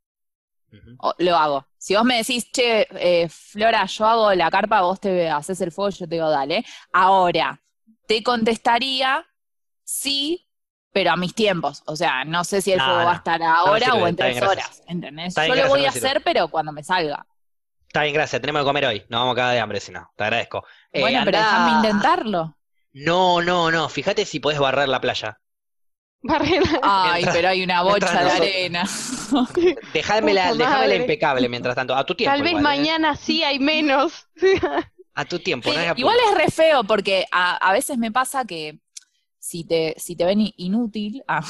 O- lo hago. Si vos me decís, che, eh, Flora, yo hago la carpa, vos te haces el fuego, yo te digo, dale. Ahora, te contestaría sí, pero a mis tiempos. O sea, no sé si el fuego va a estar ahora sirve, o en tres gracias. horas. ¿Entendés? Está yo lo voy no a sirve. hacer, pero cuando me salga. Está bien, gracias, tenemos que comer hoy, no vamos a cagar de hambre si no, te agradezco. Eh, bueno, pero andá- déjame intentarlo. No, no, no, fíjate si podés barrer la playa. Barrera. Ay, pero hay una bocha de arena. Dejámela madre. impecable mientras tanto, a tu tiempo. Tal vez igual, ¿eh? mañana sí hay menos. A tu tiempo, no. Igual es re feo porque a, a veces me pasa que si te, si te ven inútil, ah,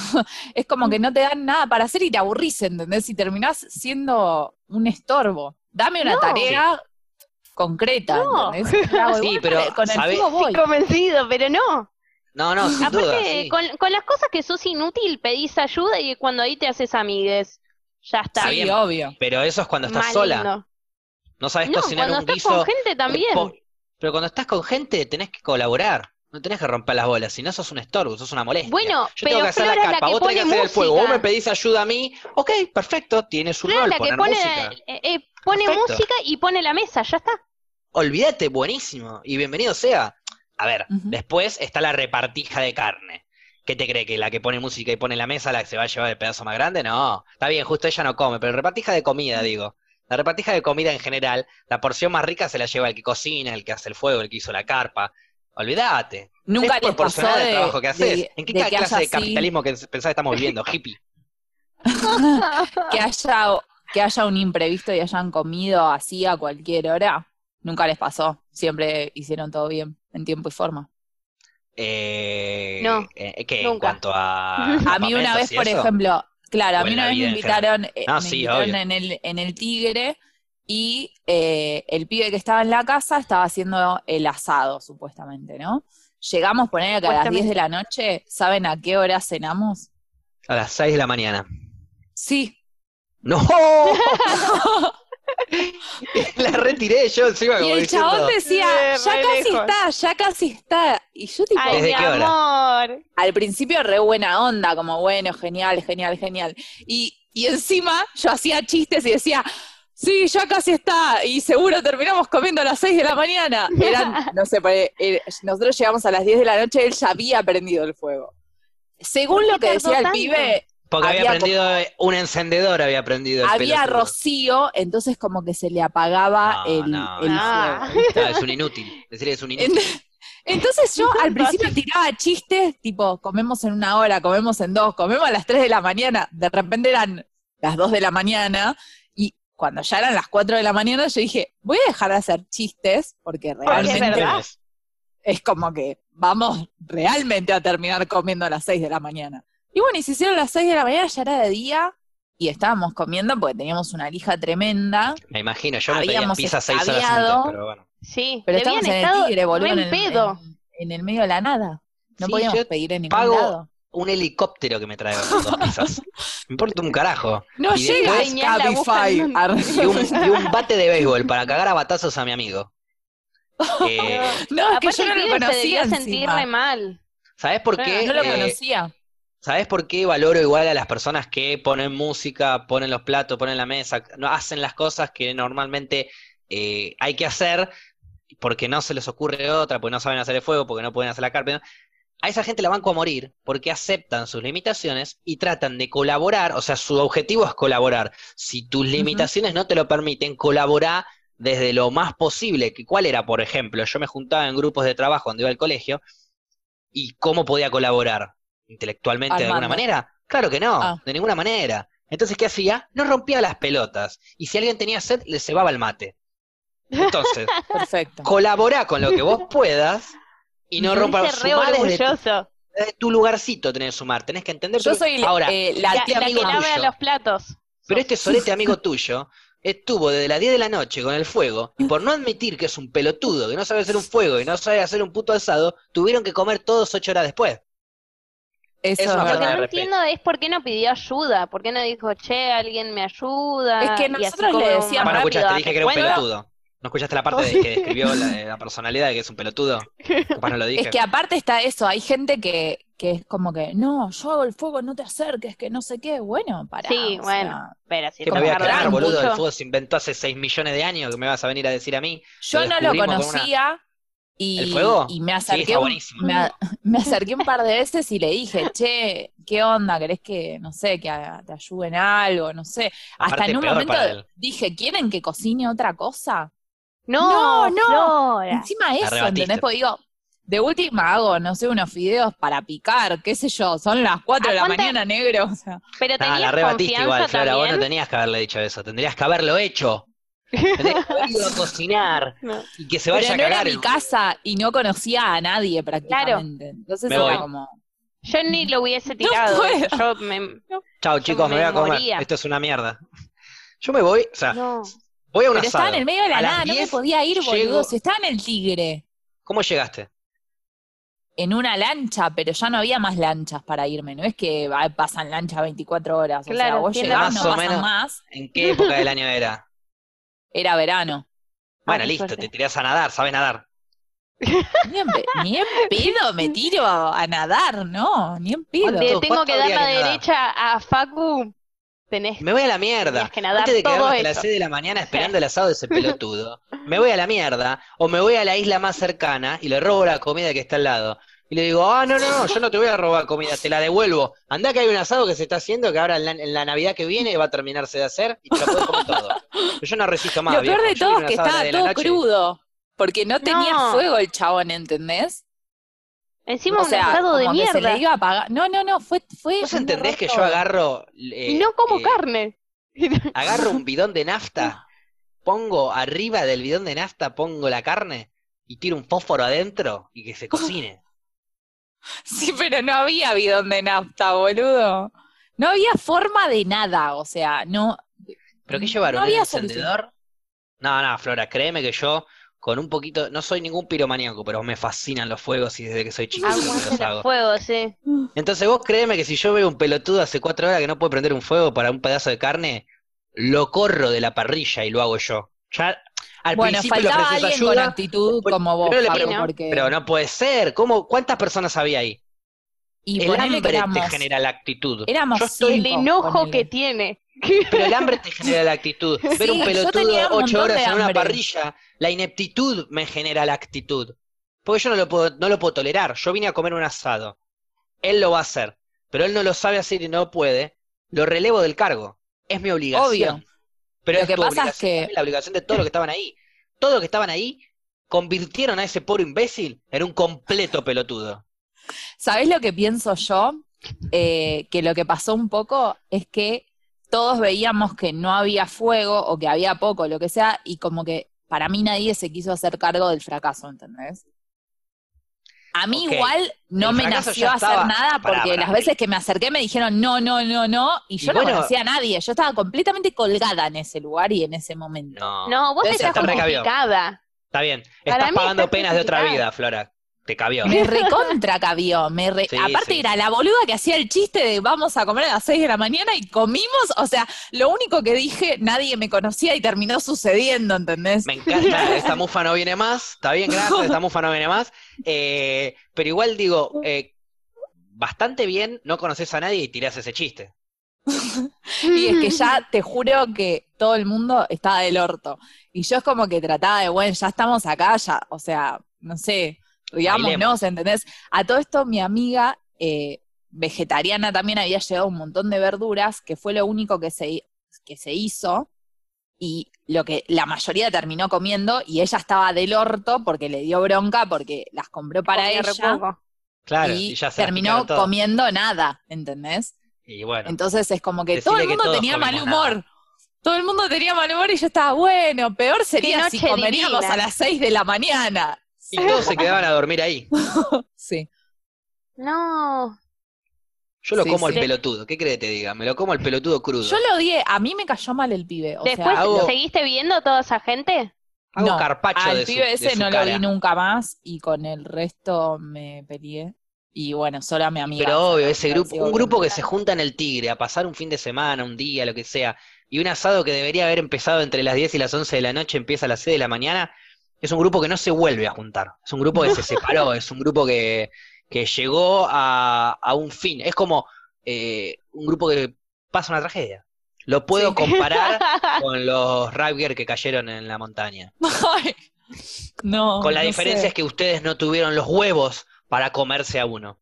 es como que no te dan nada para hacer y te aburrís, ¿entendés? Y terminás siendo un estorbo. Dame una No. tarea concreta, No. Sí, pero, con- el ¿sabe? fuego voy. Convencido, pero no. No, no, sin duda. Aparte, sí. con, con las cosas que sos inútil, pedís ayuda y cuando ahí te haces amigues, ya está. Sí, bien. obvio. Pero eso es cuando estás sola. No sabes No, cocinar cuando un estás guiso. con gente también. po- Pero cuando estás con gente tenés que colaborar. No tenés que romper las bolas, si no sos un estorbo, sos una molestia. Bueno, Yo tengo pero que hacer la Flora es la carpa, que vos tenés que pone hacer el fuego, vos me música. pedís ayuda a mí, ok, perfecto, tiene su Flora es rol, la que pone, música. eh, eh, pone Perfecto. música y pone la mesa, ya está. Olvídate, buenísimo, y bienvenido sea. A ver, después está la repartija de carne. ¿Qué te cree? ¿Que la que pone música y pone la mesa, la que se va a llevar el pedazo más grande? No, está bien, justo ella no come, pero repartija de comida, digo. La repartija de comida en general, la porción más rica se la lleva el que cocina, el que hace el fuego, el que hizo la carpa. Olvídate. Nunca es les pasó proporcional al de, trabajo que haces. ¿En qué de clase que de así- capitalismo que pensás que estamos viviendo, hippie? que haya, que haya un imprevisto y hayan comido así a cualquier hora. Nunca les pasó. Siempre hicieron todo bien, en tiempo y forma. Eh, No, eh, ¿qué? En cuanto a. A mí una vez, por eso? ejemplo, claro, a mí una vez me vida en invitaron, eh, No, me sí, invitaron en el, en el Tigre y eh, el pibe que estaba en la casa estaba haciendo el asado, supuestamente, ¿no? Llegamos, poner que a las 10 de la noche, ¿saben a qué hora cenamos? A las 6 de la mañana. Sí. ¡No! la retiré yo encima Y como el diciendo, chabón decía, ya casi lejos. está, ya casi está. Y yo tipo, Ay, ¿Desde mi qué hora? amor. al principio re buena onda, como bueno, genial, genial, genial. Y, y encima yo hacía chistes y decía, sí, ya casi está, y seguro terminamos comiendo a las 6 de la mañana. Eran, no sé, eh, nosotros llegamos a las 10 de la noche, él ya había prendido el fuego. Según ¿Por lo que decía el pibe, Porque había había prendido un encendedor, había prendido el había pelotudo. rocío, entonces como que se le apagaba No, el, no, el no. fuego. Ah, es un inútil. Decirle es un inútil. En- Entonces yo al principio tiraba chistes, tipo, comemos en una hora, comemos en dos, comemos a las tres de la mañana, de repente eran las dos de la mañana, y cuando ya eran las cuatro de la mañana yo dije, voy a dejar de hacer chistes, porque realmente es como que vamos realmente a terminar comiendo a las seis de la mañana. Y bueno, y se hicieron las seis de la mañana, ya era de día, y estábamos comiendo porque teníamos una lija tremenda, Me imagino, yo me pedía Habíamos pizza seis horas escabeado. antes, pero bueno. Sí, pero estábamos en estado el tigre, boludo, en en el, pedo. en- en el medio de la nada. No Sí, podíamos pedir en ningún pago- lado. Un helicóptero que me traiga dos pizzas. Me importa un carajo. No y llega después- Y un, y un bate de béisbol para cagar a batazos a mi amigo. Eh, No, es que yo no lo se conocía sentir re mal. ¿Sabes por qué? No lo Eh, conocía. ¿Sabes por qué valoro igual a las personas que ponen música, ponen los platos, ponen la mesa, no hacen las cosas que normalmente eh, hay que hacer porque no se les ocurre otra, porque no saben hacer el fuego, porque no pueden hacer la carpa? A esa gente la banco a morir porque aceptan sus limitaciones y tratan de colaborar, o sea, su objetivo es colaborar. Si tus limitaciones no te lo permiten, colabora desde lo más posible. que ¿Cuál era, por ejemplo? Yo me juntaba en grupos de trabajo cuando iba al colegio y ¿cómo podía colaborar? ¿Intelectualmente de alguna manera? Claro que no, Ah. de ninguna manera. Entonces, ¿qué hacía? No rompía las pelotas. Y si alguien tenía sed, le cebaba el mate. Entonces, Perfecto. colabora con lo que vos puedas y no re sumar desde tu, desde tu lugarcito tenés que sumar, tenés que entender Yo soy Ahora, eh, la La, este la amigo que lava tuyo. los platos. pero este solete amigo tuyo estuvo desde las 10 de la noche con el fuego y por no admitir que es un pelotudo, que no sabe hacer un fuego y no sabe hacer un puto asado, tuvieron que comer todos ocho horas después. Eso es es una Lo que no entiendo es por qué no pidió ayuda, por qué no dijo, che, alguien me ayuda. Es que nosotros le decíamos rápido, escuchaste, dije ¿a que era un pelotudo. ¿No escuchaste la parte de que describió la, la personalidad de que es un pelotudo? Capaz no lo dije. Es que aparte está eso, hay gente que, que es como que, no, yo hago el fuego, no te acerques, que no sé qué. Bueno, para. Sí, bueno. Pero si que te me voy a quedar, boludo, el mucho- fuego se inventó hace 6 millones de años, que me vas a venir a decir a mí. yo lo no lo descubrimos con una- conocía y, ¿El fuego? y me Sí, acerqué, está un- me, a- me acerqué un par de veces y le dije, che, ¿qué onda? ¿Querés que, no sé, que a- te ayude en algo? No sé. Hasta Aparte, en un momento dije, ¿quieren que cocine otra cosa? No, No, no. Flora. Encima eso, rebatiste. ¿entendés? Porque digo, de última hago, no sé, unos fideos para picar, qué sé yo, son las 4 de la mañana, negro. O sea, Pero tenías la rebatiste confianza igual, Flora. Vos no tenías que haberle dicho eso. Tendrías que haberlo hecho. Que ido a cocinar No. y que se pero vaya no a era cagar. mi el- casa y no conocía a nadie prácticamente. Entonces Me era voy. como, Yo ni lo hubiese tirado. Yo me... Chao, chicos, me voy a comer. moría. Esto es una mierda. Yo me voy, o sea, No. voy a un pero estaba asado. en el medio de la nada, no me 10 podía ir, llego- boludo. Si estaba en el Tigre, ¿Cómo llegaste? en una lancha, pero ya no había más lanchas para irme. No es que ah, pasan lanchas 24 horas. o sea, Claro, vos llegás, más no o pasan menos. más. ¿En qué época del año era? Era verano. Bueno, listo, suerte. te tirás a nadar, sabes nadar. Ni en, ni en pedo me tiro a, nadar, no, ni en pedo. Te tengo ¿Cuánto que dar la que derecha a Facu. Tenés Me voy a la mierda. Que nadar Antes de todo quedarme hasta las eso. 6 de la mañana esperando el asado de ese pelotudo, me voy a la mierda o me voy a la isla más cercana y le robo la comida que está al lado. Y le digo, ah, no, no, no, yo no te voy a robar comida, te la devuelvo. Andá que hay un asado que se está haciendo que ahora en la, en la Navidad que viene va a terminarse de hacer y te lo puedes comer todo. Pero yo no resisto más, Lo peor de Yo todo es que un estaba las 10 de la todo noche. crudo, porque no tenía No. fuego el chabón, ¿entendés? encima O un sea, asado de que se mierda. le iba a apagar. No, no, no, fue, fue ¿Vos un entendés que yo agarro... eh, Y no como eh, carne. Agarro un bidón de nafta, pongo arriba del bidón de nafta, pongo la carne y tiro un fósforo adentro y que se cocine. Sí, pero no había bidón de nafta, boludo. No había forma de nada, o sea, no. ¿Pero qué llevaron? No ¿Un había encendedor? No, no, Flora, créeme que yo con un poquito, no soy ningún piromaníaco, pero me fascinan los fuegos y desde que soy chiquito los los hago. fuegos, sí. Entonces vos créeme que si yo veo un pelotudo hace cuatro horas que no puede prender un fuego para un pedazo de carne, lo corro de la parrilla y lo hago yo. Ya al Bueno, principio le faltaba alguien con ayuda, actitud después- como vos, pero porque. no puede ser. ¿Cómo, ¿Cuántas personas había ahí? y El que hambre te genera la actitud. éramos Yo estoy- El enojo que tiene. Pero el hambre te genera la actitud. Ver Sí, un pelotudo un ocho horas en una parrilla, la ineptitud me genera la actitud. Porque yo no lo puedo, no lo puedo tolerar. Yo vine a comer un asado. Él lo va a hacer, pero él no lo sabe hacer y no puede. Lo relevo del cargo. Es mi obligación. Obvio. Pero Lo es que tu pasa es que- también la obligación de todos los que estaban ahí. Todos los que estaban ahí convirtieron a ese pobre imbécil en un completo pelotudo. ¿Sabés lo que pienso yo? Eh, que lo que pasó un poco es que todos veíamos que no había fuego o que había poco, lo que sea, y como que para mí nadie se quiso hacer cargo del fracaso, ¿entendés? A mí igual no me nació hacer nada porque pará. las veces que me acerqué me dijeron no, no, no, no, y Y yo no bueno- conocía a nadie, yo estaba completamente colgada en ese lugar y en ese momento. No. No, vos Entonces, estás justificada. Está bien. Estás pagando está penas de otra vida, Flora. Te cabió. Me recontra cabió, me re- Sí, aparte sí. era la boluda que hacía el chiste de vamos a comer a las 6 de la mañana y comimos, o sea, lo único que dije, nadie me conocía y terminó sucediendo, ¿entendés? Me encanta, esta mufa no viene más, está bien, gracias, esta mufa no viene más, Eh, pero igual digo, eh, bastante bien, no conoces a nadie y tirás ese chiste. Y es que ya te juro que todo el mundo estaba del orto. Y yo es como que trataba de, bueno, ya estamos acá, ya, o sea, no sé, riámonos, ¿entendés? A todo esto mi amiga eh, vegetariana también había llevado un montón de verduras, que fue lo único que se, que se hizo, y lo que la mayoría terminó comiendo, y ella estaba del orto porque le dio bronca, porque las compró para Comía ella. Claro, y y ya se terminó comiendo nada, ¿entendés? Y bueno, Entonces es como que todo el mundo tenía mal humor. Todo el mundo tenía mal humor y yo estaba, bueno, peor sería si comeríamos divina. a las 6 de la mañana. Y todos se quedaban a dormir ahí. Sí. No. Yo lo Sí, como al sí. pelotudo, ¿qué crees que te diga? Me lo como al pelotudo crudo. Yo lo odié, a mí me cayó mal el pibe. O Después, sea, hago- ¿seguiste viendo a toda esa gente? Hago no, carpacho al de su, pibe de ese su no cara. lo vi nunca más y con el resto me peleé. Y bueno, solo a mi amiga. Pero obvio, ese grupo, un grupo que se junta en el Tigre a pasar un fin de semana, un día, lo que sea, y un asado que debería haber empezado entre las 10 y las 11 de la noche empieza a las 6 de la mañana, es un grupo que no se vuelve a juntar. Es un grupo que se separó, es un grupo que, que llegó a, a un fin. Es como eh, un grupo que pasa una tragedia. Lo puedo Sí. comparar con los Rugger que cayeron en la montaña. Ay, no. Con la no diferencia sé. es que ustedes no tuvieron los huevos para comerse a uno.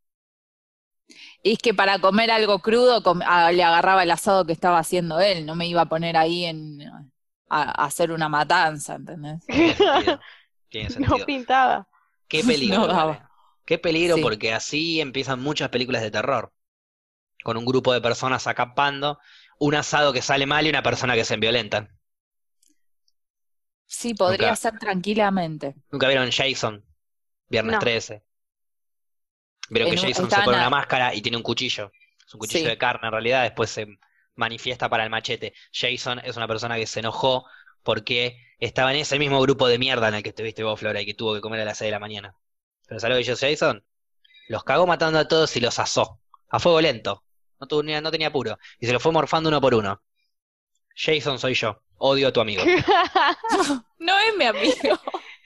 Y es que para comer algo crudo com- a- le agarraba el asado que estaba haciendo él, no me iba a poner ahí en a, a hacer una matanza, ¿entendés? Tiene sentido. Tiene No pintaba. Qué peligro. No daba. ¿vale? Qué peligro Sí. porque así empiezan muchas películas de terror. Con un grupo de personas acampando, un asado que sale mal y una persona que se enviolentan. Sí, podría Nunca. ser tranquilamente. ¿Nunca vieron Jason? Viernes No. 13. Vieron que Jason se pone a- una máscara y tiene un cuchillo. Es un cuchillo Sí. de carne en realidad, después se manifiesta para el machete. Jason es una persona que se enojó porque estaba en ese mismo grupo de mierda en el que estuviste vos, Flora, y que tuvo que comer a las 6 de la mañana. Pero ¿sabes lo que hizo Jason? Los cagó matando a todos y los asó. A fuego lento. No, tuvo no tenía apuro. Y se los fue morfando uno por uno. Jason soy yo. Odio a tu amigo. No es mi amigo.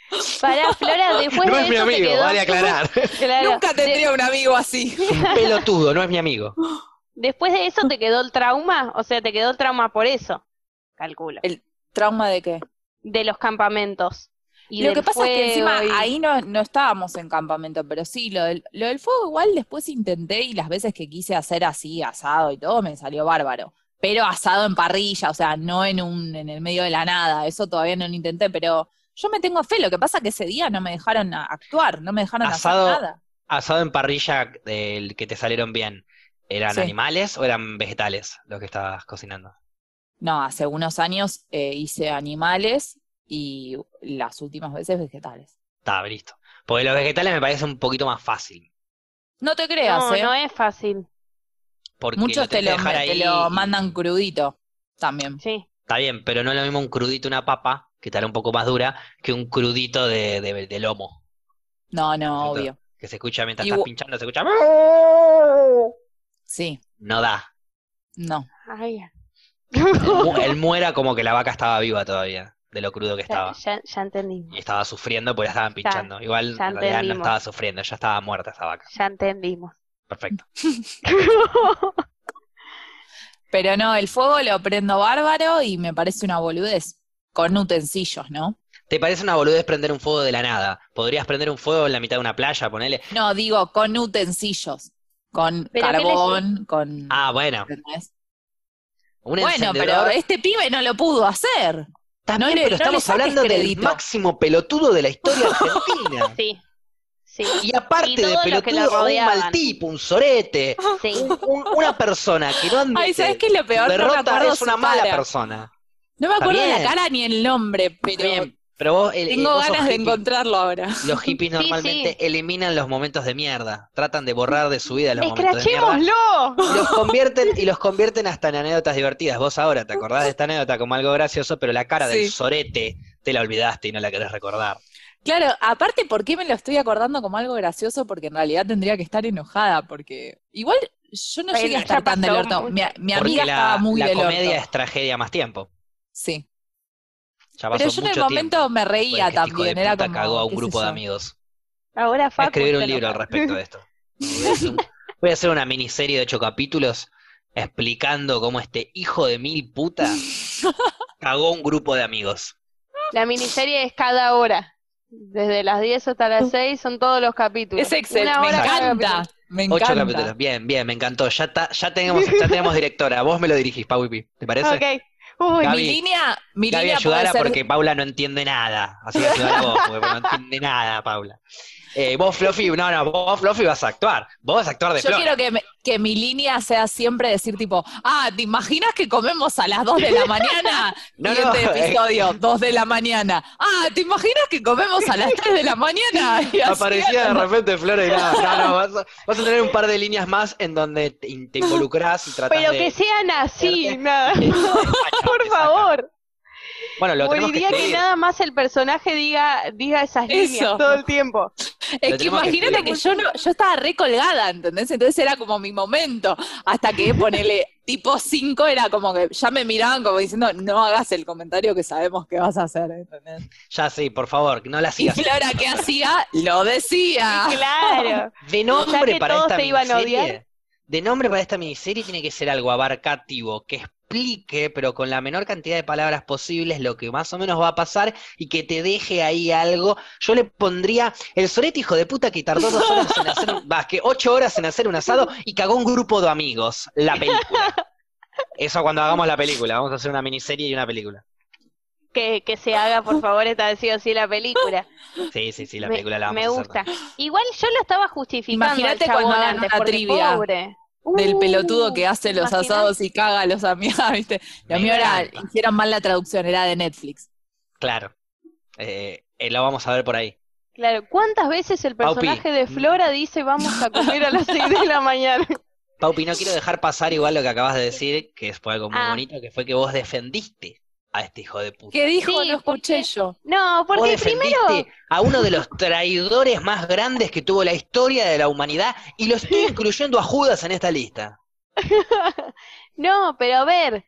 Pará, Flora, después no de es mi eso te amigo, quedó. vale aclarar. Claro, Nunca de- tendría un amigo así. Es un pelotudo, no es mi amigo. Después de eso te quedó el trauma, o sea, te quedó el trauma por eso. Calculo. ¿Trauma de qué? De los campamentos. Y Lo que pasa es que encima y- ahí no, no estábamos en campamento, pero sí, lo del, lo del fuego igual después intenté y las veces que quise hacer así, asado y todo, me salió bárbaro. Pero asado en parrilla, o sea, no en un, en el medio de la nada, eso todavía no lo intenté, pero yo me tengo fe, lo que pasa es que ese día no me dejaron a- actuar, no me dejaron Asado- hacer nada. Asado en parrilla del que te salieron bien. ¿Eran Sí. animales o eran vegetales los que estabas cocinando? No, hace unos años eh, hice animales y las últimas veces vegetales. Estaba listo. Porque los vegetales me parece un poquito más fácil. No te creas, No, ¿eh? no es fácil. Porque Muchos te lo, te lo mandan crudito también. Sí. Está bien, pero no es lo mismo un crudito una papa, que estará un poco más dura, que un crudito de, de- de lomo. No, no, obvio. Que se escucha mientras Y estás pinchando, se escucha. Sí, No da. no. Ay, El, mu- el muera como que la vaca estaba viva todavía, de lo crudo que estaba. ya, ya entendí. Y estaba sufriendo porque la estaban pinchando. Igual ya en realidad no estaba sufriendo, ya estaba muerta esa vaca. Ya entendimos. Perfecto. Pero no, el fuego lo prendo bárbaro y me parece una boludez. Con utensilios, ¿no? ¿Te parece una boludez prender un fuego de la nada? ¿Podrías prender un fuego en la mitad de una playa, ponele? No, digo, con utensilios. Con ¿Pero qué le- carbón, con... Ah, bueno. Bueno, pero este pibe no lo pudo hacer. También, no le- pero no estamos hablando del máximo pelotudo de la historia argentina. Sí. Sí. Y aparte Y de pelotudo, un mal tipo, un sorete, Sí. un- un- una persona que no admite Ay, ¿sabes qué es lo peor? No me derrota acuerdo es una mala cara. persona. No me acuerdo de la cara ni el nombre, pero bien, pero vos, el- tengo vos sos ganas de encontrarlo ahora. Los hippies normalmente sí. eliminan los momentos de mierda, tratan de borrar de su vida los momentos de mierda. ¡Escrachémoslo! Y los convierten, y los convierten hasta en anécdotas divertidas. Vos ahora te acordás de esta anécdota como algo gracioso, pero la cara del sorete te la olvidaste y no la querés recordar. Claro, aparte, ¿por qué me lo estoy acordando como algo gracioso? Porque en realidad tendría que estar enojada, porque igual yo no llegué a estar tan del orto. Mi, amiga la, estaba muy la del comedia orto. es tragedia más tiempo. Sí. Ya pasó Pero yo en el momento tiempo. me Pues reía este hijo de también, era puta como, cagó a un grupo de amigos. Ahora Voy a Facu escribir un libro al respecto de esto. Voy a, hacer un- voy a hacer una miniserie de ocho capítulos explicando cómo este hijo de mil puta cagó un grupo de amigos. La miniserie es cada hora. Desde las 10 hasta las 6 son todos los capítulos. Es excelente, Una me encanta, capítulo. me Ocho encanta. capítulos. Bien, bien, me encantó. Ya, está, ya, tenemos, ya tenemos directora. Vos me lo dirigís, Pau Pipi. ¿Te parece? Ok. Uy, Gaby, Mi línea, mi Gaby, línea ayudala ser... porque Paula no entiende nada. Así que ayudala vos, porque no entiende nada, Paula. Eh, vos, Fluffy, no, no, vos, Fluffy, vas a actuar. Vos vas a actuar de Yo Flor. quiero que, me- que mi línea sea siempre decir tipo, ah, ¿te imaginas que comemos a las 2 de la mañana? No, Siguiente no, eh. episodio, 2 de la mañana. Ah, ¿te imaginas que comemos a las 3 de la mañana? Y así, Aparecía de repente Flor y nada. No, no, vas a, vas a tener un par de líneas más en donde te, te involucrás y tratás Pero de. que sean así, nada. Por favor. Bueno, lo tenemos que que, nada más el personaje diga, diga esas líneas Eso. todo el tiempo. Es Lo que que imagínate que, yo no, yo estaba recolgada, ¿entendés? Entonces era como mi momento. Hasta que ponele, tipo 5 era como que ya me miraban como diciendo, no hagas el comentario que sabemos que vas a hacer, ¿entendés? Ya sí, por favor, no la Y sigas. Flora, ¿qué hacía? Lo decía. Claro. De nombre que para todos esta se iban a miniserie, odiar. de nombre para esta miniserie tiene que ser algo abarcativo, que explique, pero con la menor cantidad de palabras posibles, lo que más o menos va a pasar y que te deje ahí algo. Yo le pondría el Sorete, hijo de puta, que tardó dos horas en hacer, que ocho horas en hacer un asado y cagó un grupo de amigos. La película. Eso cuando hagamos la película. Vamos a hacer una miniserie y una película. Que, que se haga, por favor, esta vez sí o sí la película. Sí, sí, sí, la Me- película la vamos me a hacer. gusta. Igual yo lo estaba justificando Imagínate cuando hagan una trivia pobre. Del Uh, pelotudo que hace los ¿imaginas? asados y caga a los amigos, ¿viste? Y a Me mí ahora encanta. hicieron mal la traducción, era de Netflix. Claro. Eh, eh, lo vamos a ver por ahí. Claro, ¿cuántas veces el Paupi. personaje de Flora dice vamos a comer a las 6 de la mañana? Paupi, no quiero dejar pasar igual lo que acabas de decir, que fue algo muy Ah. bonito, que fue que vos defendiste a este hijo de puta. ¿Qué dijo? Sí, no escuché porque- yo. No, porque primero, a uno de los traidores más grandes que tuvo la historia de la humanidad y lo estoy incluyendo a Judas en esta lista. no, pero a ver,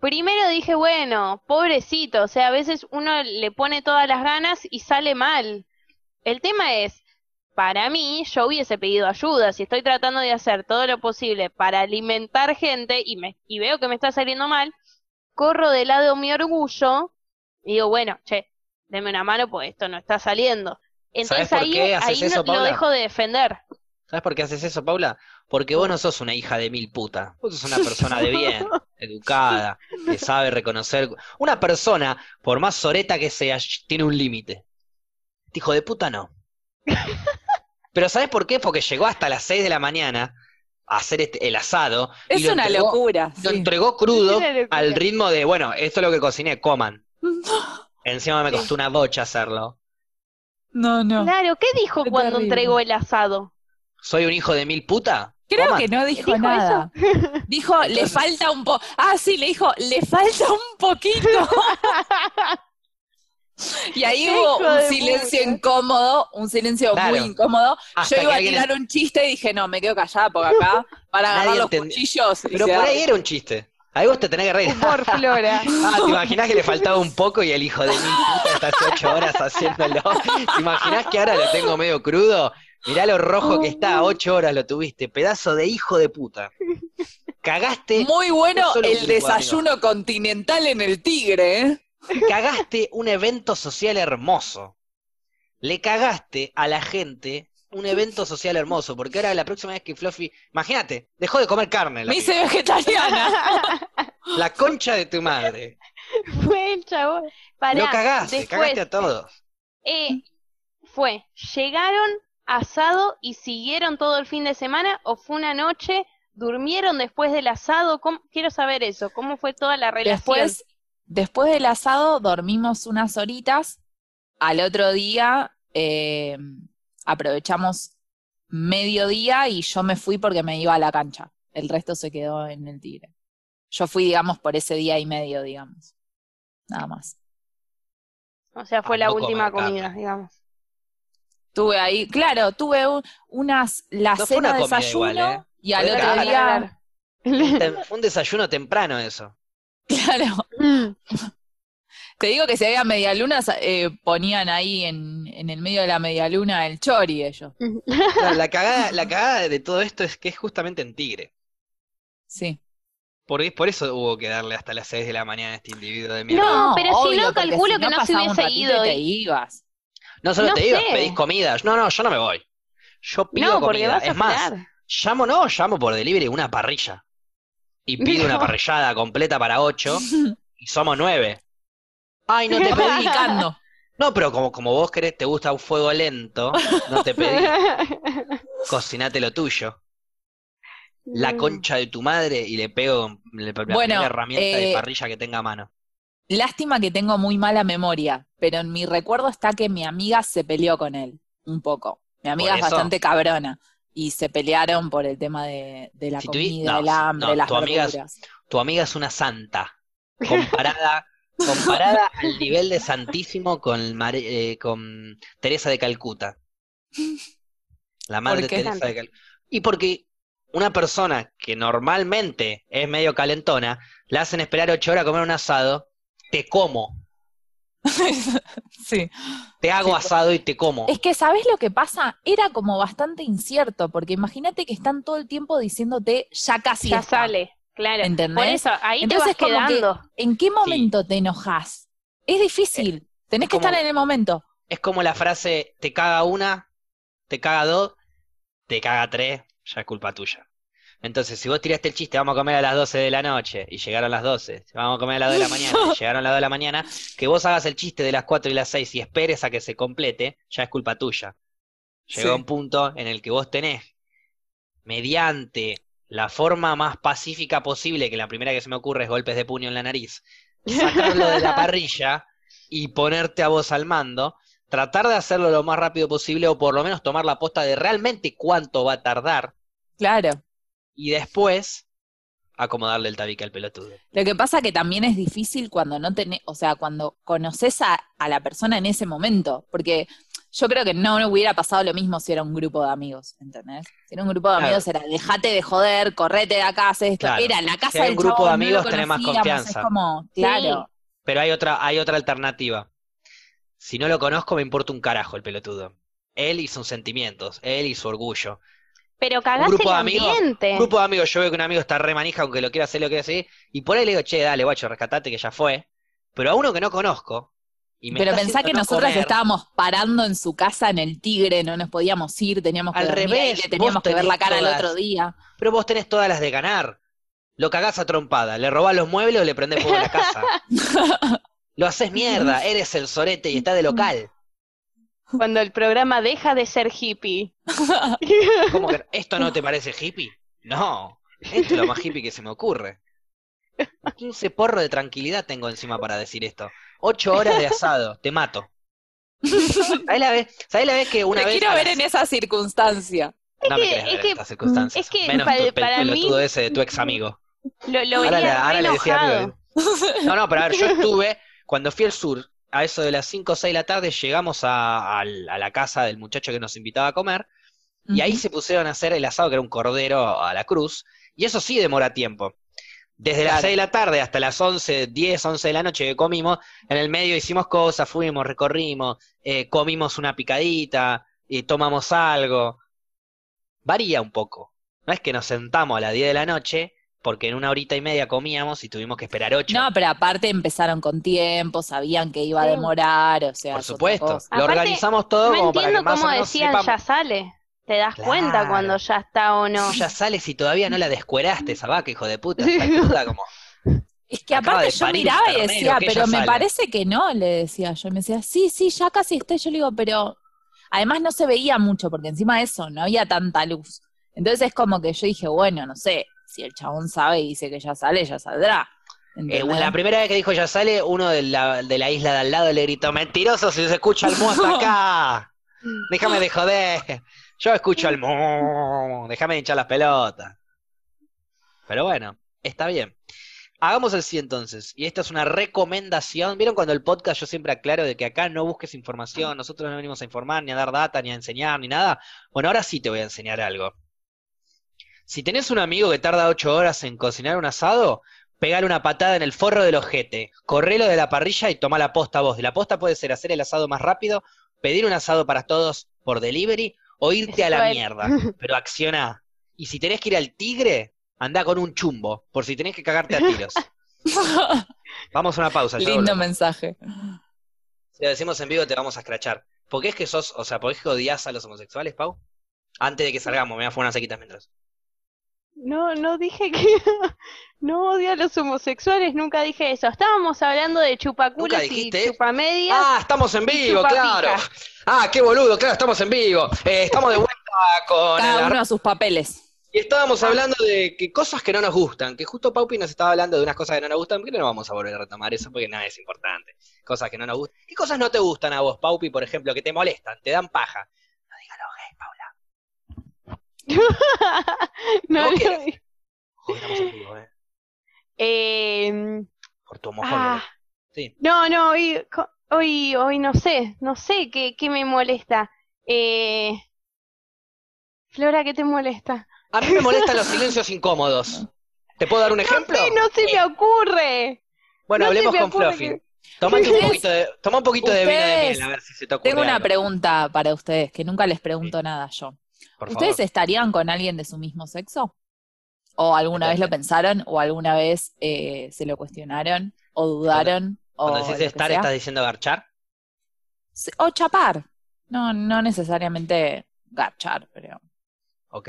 primero dije, bueno, pobrecito, o sea, a veces uno le pone todas las ganas y sale mal. El tema es, para mí, yo hubiese pedido ayuda, si estoy tratando de hacer todo lo posible para alimentar gente y me, y veo que me está saliendo mal, corro de lado mi orgullo y digo, bueno, che, deme una mano pues esto no está saliendo. Entonces ahí, ahí no- lo dejo de defender. ¿Sabes por qué haces eso, Paula? Porque vos no sos una hija de mil puta. Vos sos una persona de bien, educada, que sabe reconocer. Una persona, por más soreta que sea, tiene un límite. Este hijo de puta no. Pero ¿sabes por qué? Porque llegó hasta las 6 de la mañana hacer este- el asado. y Es lo una entregó- locura. Lo sí. entregó crudo al ritmo de, bueno, esto es lo que cociné, coman. Encima me costó una bocha hacerlo. No, no. Claro, ¿qué dijo Qué cuando terrible. entregó el asado? ¿Soy un hijo de mil puta? Creo Coman. que no dijo, ¿Dijo nada. Dijo, le falta un poco. Ah, sí, le dijo, le falta un poquito. y ahí hubo un silencio puta. incómodo, un silencio Claro. muy incómodo. Hasta Yo iba a alguien- tirar un chiste y dije, no, me quedo callada porque acá para agarrar Nadie los entendió. cuchillos. y Pero por ahí era un chiste. Ahí vos te tenés que reír. Por Flora. Ah, ¿te imaginás que le faltaba un poco y el hijo de mil puta está hace ocho horas haciéndolo? ¿Te imaginás que ahora lo tengo medio crudo? Mirá lo rojo que está, ocho horas lo tuviste, pedazo de hijo de puta. Cagaste, Muy bueno el desayuno continental en el Tigre, ¿eh? cagaste un evento social hermoso. Le cagaste a la gente un evento social hermoso, porque ahora la próxima vez que Fluffy, imagínate, dejó de comer carne. la Me hice vegetariana. La concha de tu madre. Fue el chabón. Pará, Lo cagaste, después, cagaste a todos. eh, fue, llegaron asado y siguieron todo el fin de semana o fue una noche, durmieron después del asado, ¿Cómo- quiero saber eso, cómo fue toda la relación. Después, después del asado dormimos unas horitas. Al otro día eh, aprovechamos mediodía y yo me fui porque me iba a la cancha. El resto se quedó en el Tigre. Yo fui, digamos, por ese día y medio, digamos. Nada más. o sea, fue a la no última comida, digamos. Tuve ahí, claro, tuve un- unas, la No cena una desayuno igual, ¿eh? y al otro día, Fue un desayuno temprano eso. claro, Mm. te digo que si había medialunas, eh, ponían ahí en, en el medio de la medialuna el chori ellos. No, la cagada, la cagada de todo esto es que es justamente en Tigre. Sí. Por, por eso hubo que darle hasta las 6 de la mañana a este individuo de mierda. No, pero si no, calculo si que no se hubiese ido y te ibas. No solo no te ibas, pedís comidas. No, no, yo no me voy. Yo pido No, porque comida. vas a Es más, llamo, no, llamo por delivery una parrilla. Y pido una parrillada completa para 8 y somos 9. Ay, no te pedí. Picando. No, pero como, como vos querés, te gusta un fuego lento, no te pedí. Cocinate lo tuyo. La Mm. concha de tu madre y le pego le- la Bueno, primera herramienta de eh, parrilla que tenga a mano. Lástima que tengo muy mala memoria, pero en mi recuerdo está que mi amiga se peleó con él, un poco. Mi amiga ¿Por es bastante cabrona y se pelearon por el tema de, de la Si comida, no, el hambre, no, las tu amiga es-. Tu amiga es una santa. Comparada, comparada al nivel de santísimo con, eh, con Teresa de Calcuta. La madre ¿Por qué? Teresa de Calcuta. Y porque una persona que normalmente es medio calentona, la hacen esperar ocho horas a comer un asado, te como. sí. Te hago Sí. asado y te como. Es que, ¿sabés lo que pasa? Era como bastante incierto, porque imagínate que están todo el tiempo diciéndote, ya casi Ya está". sale, claro. ¿Entendés? Por eso, ahí Entonces, te vas como que- quedando. ¿En qué momento te enojas? Es difícil. Tenés es que como- estar en el momento. Es como la frase, te caga una, te caga dos, te caga tres, ya es culpa tuya. Entonces, si vos tiraste el chiste, vamos a comer a las 12 de la noche, y llegaron las 12, vamos a comer a las 2 de la mañana, y llegaron las 2 de la mañana, que vos hagas el chiste de las 4 y las 6 y esperes a que se complete, ya es culpa tuya. Llegó Sí. un punto en el que vos tenés, mediante la forma más pacífica posible, que la primera que se me ocurre es golpes de puño en la nariz, sacarlo de la parrilla y ponerte a vos al mando, tratar de hacerlo lo más rápido posible o por lo menos tomar la posta de realmente cuánto va a tardar Claro. Y después acomodarle el tabique al pelotudo. Lo que pasa que también es difícil cuando no tenés, o sea, cuando conoces a, a la persona en ese momento, porque yo creo que no hubiera pasado lo mismo si era un grupo de amigos, ¿entendés? Si era un grupo de Claro. amigos era dejate de joder, correte de acá, haz esto. Claro. Era la Si casa hay del un grupo de chabón, no amigos, tenés más confianza. Es como, Sí. claro. Pero hay otra, hay otra alternativa. Si no lo conozco, me importa un carajo el pelotudo. Él y sus sentimientos, él y su orgullo. Pero cagás grupo el de amigos, ambiente. Un grupo de amigos, yo veo que un amigo está re manija, aunque lo quiera hacer, lo quiera seguir, y por ahí le digo, che, dale, guacho, rescatate que ya fue. Pero a uno que no conozco, y me Pero pensá que no nosotras comer, estábamos parando en su casa en el Tigre, no nos podíamos ir, teníamos que Al dormir revés, le teníamos que ver la cara al todas. otro día. Pero vos tenés todas las de ganar. Lo cagás a trompada, le robás los muebles o le prendés fuego a la casa. Lo haces mierda, eres el sorete y está de local. Cuando el programa deja de ser hippie. ¿Cómo que esto no te parece hippie? No, esto es lo más hippie que se me ocurre. 15 porros de tranquilidad tengo encima para decir esto. 8 horas de asado, te mato. ¿Sabés la vez, ¿sabés la vez que una Te vez quiero ver las- en esa circunstancia. No me querés es ver que- en estas circunstancias. es que Menos pa- tu para mí- pelotudo ese de tu ex amigo. Lo, lo Ahora, venía le- ahora re le decía amigo. No, no, pero a ver, yo estuve, cuando fui al sur, a eso de las 5 o 6 de la tarde, llegamos a, la casa del muchacho que nos invitaba a comer, y ahí se pusieron a hacer el asado, que era un cordero a la cruz, y eso sí demora tiempo. Desde las Claro. 6 de la tarde hasta las 11, 10, 11 de la noche que comimos, en el medio hicimos cosas, fuimos, recorrimos, eh, comimos una picadita, y tomamos algo. Varía un poco. No es que nos sentamos a las 10 de la noche, porque en una horita y media comíamos y tuvimos que esperar 8. No, pero aparte empezaron con tiempo, sabían que iba a demorar, o sea, Por supuesto. Lo Aparte, organizamos todo No como para que entiendo más o cómo menos decían sepamos. ya sale. Te das cuenta cuando ya está o no. Ya sale si todavía no la descueraste esa vaca, hijo de puta. Está cruda como. Es que Acaba aparte yo miraba y decía, pero me sale. parece que no, le decía yo. Me decía, sí, sí, ya casi está. Y Yo le digo, pero además no se veía mucho, porque encima de eso no había tanta luz. Entonces es como que yo dije, bueno, no sé, si el chabón sabe y dice que ya sale, ya saldrá. Eh, la primera vez que dijo ya sale, uno de la, de la isla de al lado le gritó, mentiroso si se escucha el mo hasta acá. Déjame de joder. Yo escucho el mo. Déjame de hinchar las pelotas. Pero bueno, está bien. Hagamos así entonces. Y esta es una recomendación. ¿Vieron cuando el podcast yo siempre aclaro de que acá no busques información? Nosotros no venimos a informar, ni a dar data, ni a enseñar, ni nada. Bueno, ahora sí te voy a enseñar algo. Si tenés un amigo que tarda ocho horas en cocinar un asado, pegale una patada en el forro del ojete, correlo de la parrilla y toma la posta vos. Y la posta puede ser hacer el asado más rápido, pedir un asado para todos por delivery o irte a la mierda. Pero acciona. Y si tenés que ir al tigre, anda con un chumbo, por si tenés que cagarte a tiros. Vamos a una pausa. Lindo volvemos. mensaje. Si lo decimos en vivo te vamos a escrachar. ¿Por qué es que sos, o sea, por qué es que odias a los homosexuales, Pau? Antes de que salgamos, me voy a fumar una sequita mientras. No, no dije que no odio a los homosexuales, nunca dije eso. Estábamos hablando de chupaculos ¿Nunca y chupamedias. Ah, estamos en vivo, claro. Ah, qué boludo, claro, estamos en vivo. Eh, estamos de vuelta con Cada la- uno a sus papeles. Y estábamos hablando de que cosas que no nos gustan, que justo Paupi nos estaba hablando de unas cosas que no nos gustan, que no vamos a volver a retomar eso porque nada es importante. Cosas que no nos gustan. ¿Qué cosas no te gustan a vos, Paupi, por ejemplo, que te molestan, te dan paja? No digas lo gay, Paula. no, ¿Cómo no. quieres? Joder, estamos en vivo, eh. Eh, Por tu homofobia. ah, Sí. no, no, hoy, hoy, hoy no sé, no sé qué, qué me molesta. Eh, Flora, ¿qué te molesta? A mí me molestan los silencios incómodos. ¿Te puedo dar un ejemplo? Sí, no se me ocurre. Bueno, no hablemos con Fluffy. que- Tomate un poquito de, toma un poquito de vino de miel, a ver si se te ocurre Tengo una algo, pregunta para ustedes, que nunca les pregunto nada yo. Por ¿Ustedes favor. estarían con alguien de su mismo sexo? ¿O alguna vez lo pensaron? ¿O alguna vez eh, se lo cuestionaron? ¿O dudaron? Cuando o decís estar? ¿estás diciendo garchar? O chapar. No, no necesariamente garchar, pero. Ok.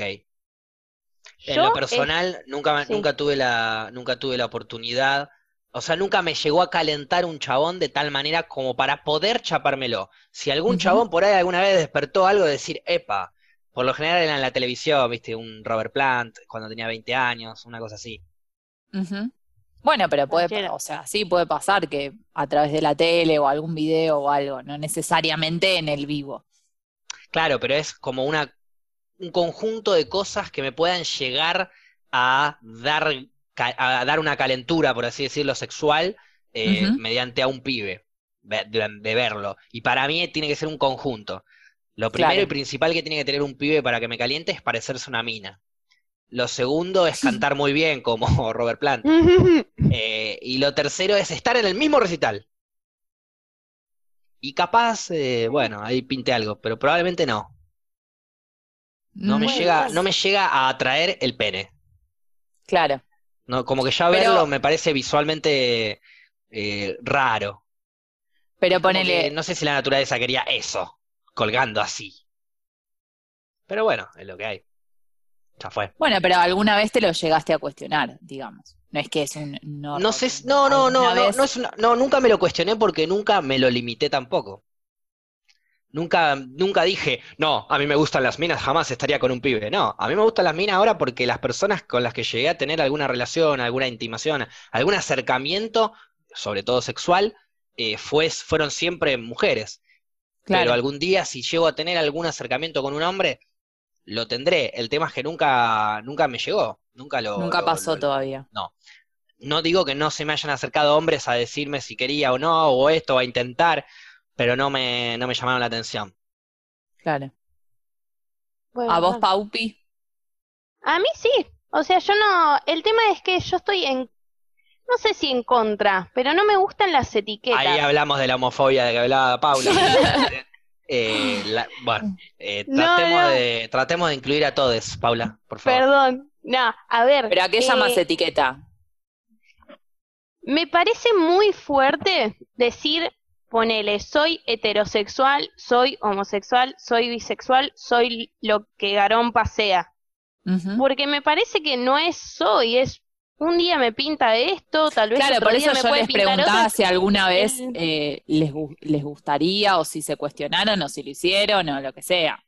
En lo personal, nunca, sí. nunca tuve la, nunca tuve la oportunidad, o sea, nunca me llegó a calentar un chabón de tal manera como para poder chapármelo. Si algún chabón por ahí alguna vez despertó algo de decir, epa, por lo general era en la televisión, viste, un Robert Plant cuando tenía 20 años, una cosa así. Bueno, pero puede, Cualquiera. o sea, sí puede pasar que a través de la tele o algún video o algo, no necesariamente en el vivo. Claro, pero es como una, un conjunto de cosas que me puedan llegar a dar, a dar una calentura, por así decirlo, sexual, eh, mediante a un pibe, de, de verlo. Y para mí tiene que ser un conjunto. Lo primero Claro. y principal que tiene que tener un pibe para que me caliente es parecerse una mina. Lo segundo es cantar muy bien, como Robert Plant. Eh, y lo tercero es estar en el mismo recital. Y capaz, eh, bueno, ahí pinte algo, pero probablemente no. No me Mm, llega, no me llega a atraer el pene. Claro. No, como que ya Pero- verlo me parece visualmente eh, raro. Pero ponele, que no sé si la naturaleza quería eso, colgando así. Pero bueno, es lo que hay. Ya fue. bueno, pero alguna vez te lo llegaste a cuestionar, digamos. No es que es un no. No sé, no, no, no, ¿Alguna no, no, es una- no, nunca me lo cuestioné porque nunca me lo limité tampoco. Nunca, nunca dije, no, a mí me gustan las minas, jamás estaría con un pibe. No, a mí me gustan las minas ahora porque las personas con las que llegué a tener alguna relación, alguna intimación, algún acercamiento, sobre todo sexual, eh, fue, fueron siempre mujeres. Pero Claro. algún día, si llego a tener algún acercamiento con un hombre, lo tendré. El tema es que nunca, nunca me llegó. Nunca lo. Nunca lo- pasó lo- todavía. no digo que no se me hayan acercado hombres a decirme si quería o no, o esto, o a intentar, pero no me, no me llamaron la atención. Claro. Bueno, ¿A vos. Paupi? A mí sí. O sea, yo no. El tema es que yo estoy en. No sé si en contra, pero no me gustan las etiquetas. Ahí hablamos de la homofobia de que hablaba Paula. Eh, la- bueno, eh, tratemos, no. De, tratemos de incluir a todos, Paula, por favor. Perdón. No, a ver. ¿Pero a qué eh, llamas etiqueta? Me parece muy fuerte decir, ponele, soy heterosexual, soy homosexual, soy bisexual, soy lo que Garompa sea. Ujú. Porque me parece que no es soy, es un día me pinta esto, tal vez Claro, otro por día eso me yo puede les preguntaba otro. si alguna vez El- eh, les, les gustaría o si se cuestionaron o si lo hicieron o lo que sea.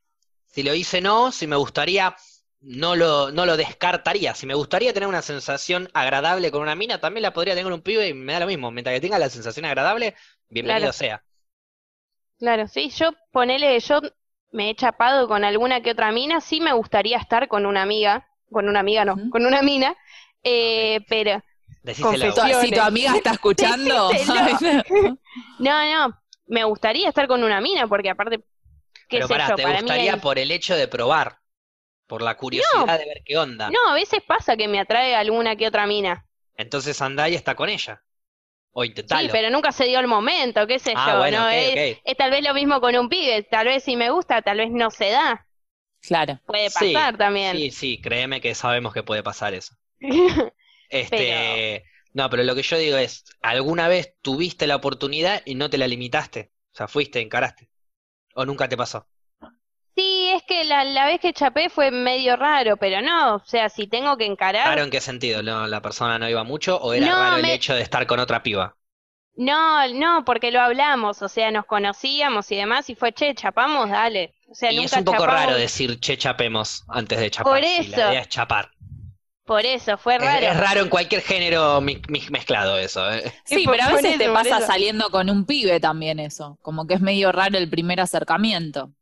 Si lo hice no, si me gustaría, no lo, no lo descartaría. Si me gustaría tener una sensación agradable con una mina, también la podría tener con un pibe y me da lo mismo. Mientras que tenga la sensación agradable, bienvenido Claro. sea. Claro, sí, yo ponele, yo me he chapado con alguna que otra mina, sí me gustaría estar con una amiga, con una amiga no, con una mina, eh, pero Decíselo. Si tu amiga está escuchando, no, no, me gustaría estar con una mina, porque aparte, qué Pero sé pará, yo, te para mí gustaría por el hecho de probar, por la curiosidad de ver qué onda. No, a veces pasa que me atrae alguna que otra mina. Entonces andá y está con ella. O Sí, intentalo. pero nunca se dio el momento, qué sé ah, yo, bueno, ¿no? es, tal vez lo mismo con un pibe, tal vez si me gusta, tal vez no se da, claro. puede Sí, pasar también. Sí, sí, créeme que sabemos que puede pasar eso. Este, no, pero lo que yo digo es, ¿alguna vez tuviste la oportunidad y no te la limitaste? O sea, fuiste, encaraste. ¿O nunca te pasó? Sí, es que la, la vez que chapé fue medio raro, pero no, o sea, si tengo que encarar, ¿Raro en qué sentido? ¿No, ¿La persona no iba mucho o era No, raro el me- hecho de estar con otra piba? no, no, porque lo hablamos, o sea, nos conocíamos y demás, y fue, che, chapamos, dale. O sea, Y es un poco chapamos, raro decir, che, chapemos antes de chapar. Por si la eso. idea es chapar. Por eso, fue raro. es raro en cualquier género mi- mi- mezclado eso. ¿eh? Sí, por- pero a veces te eso, pasa saliendo con un pibe también eso. Como que es medio raro el primer acercamiento.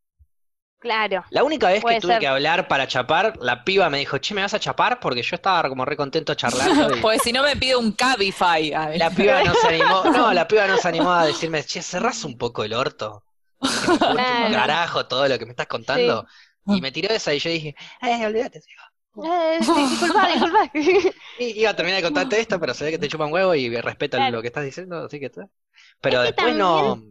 Claro. La única vez que tuve ser. que hablar para chapar, la piba me dijo, che, ¿me vas a chapar? Porque yo estaba como re contento charlando. y- Pues si no me pide un Cabify. La piba no se animó, no, la piba no se animó a decirme, che, cerrás un poco el orto. Un Claro. carajo todo lo que me estás contando. Y me tiró esa y yo dije, eh, olvídate, Eh, sí, disculpa, disculpa. Y iba a terminar de contarte esto, pero se ve que te chupa un huevo y respeta Claro. lo que estás diciendo, así que está. Pero Es que después no,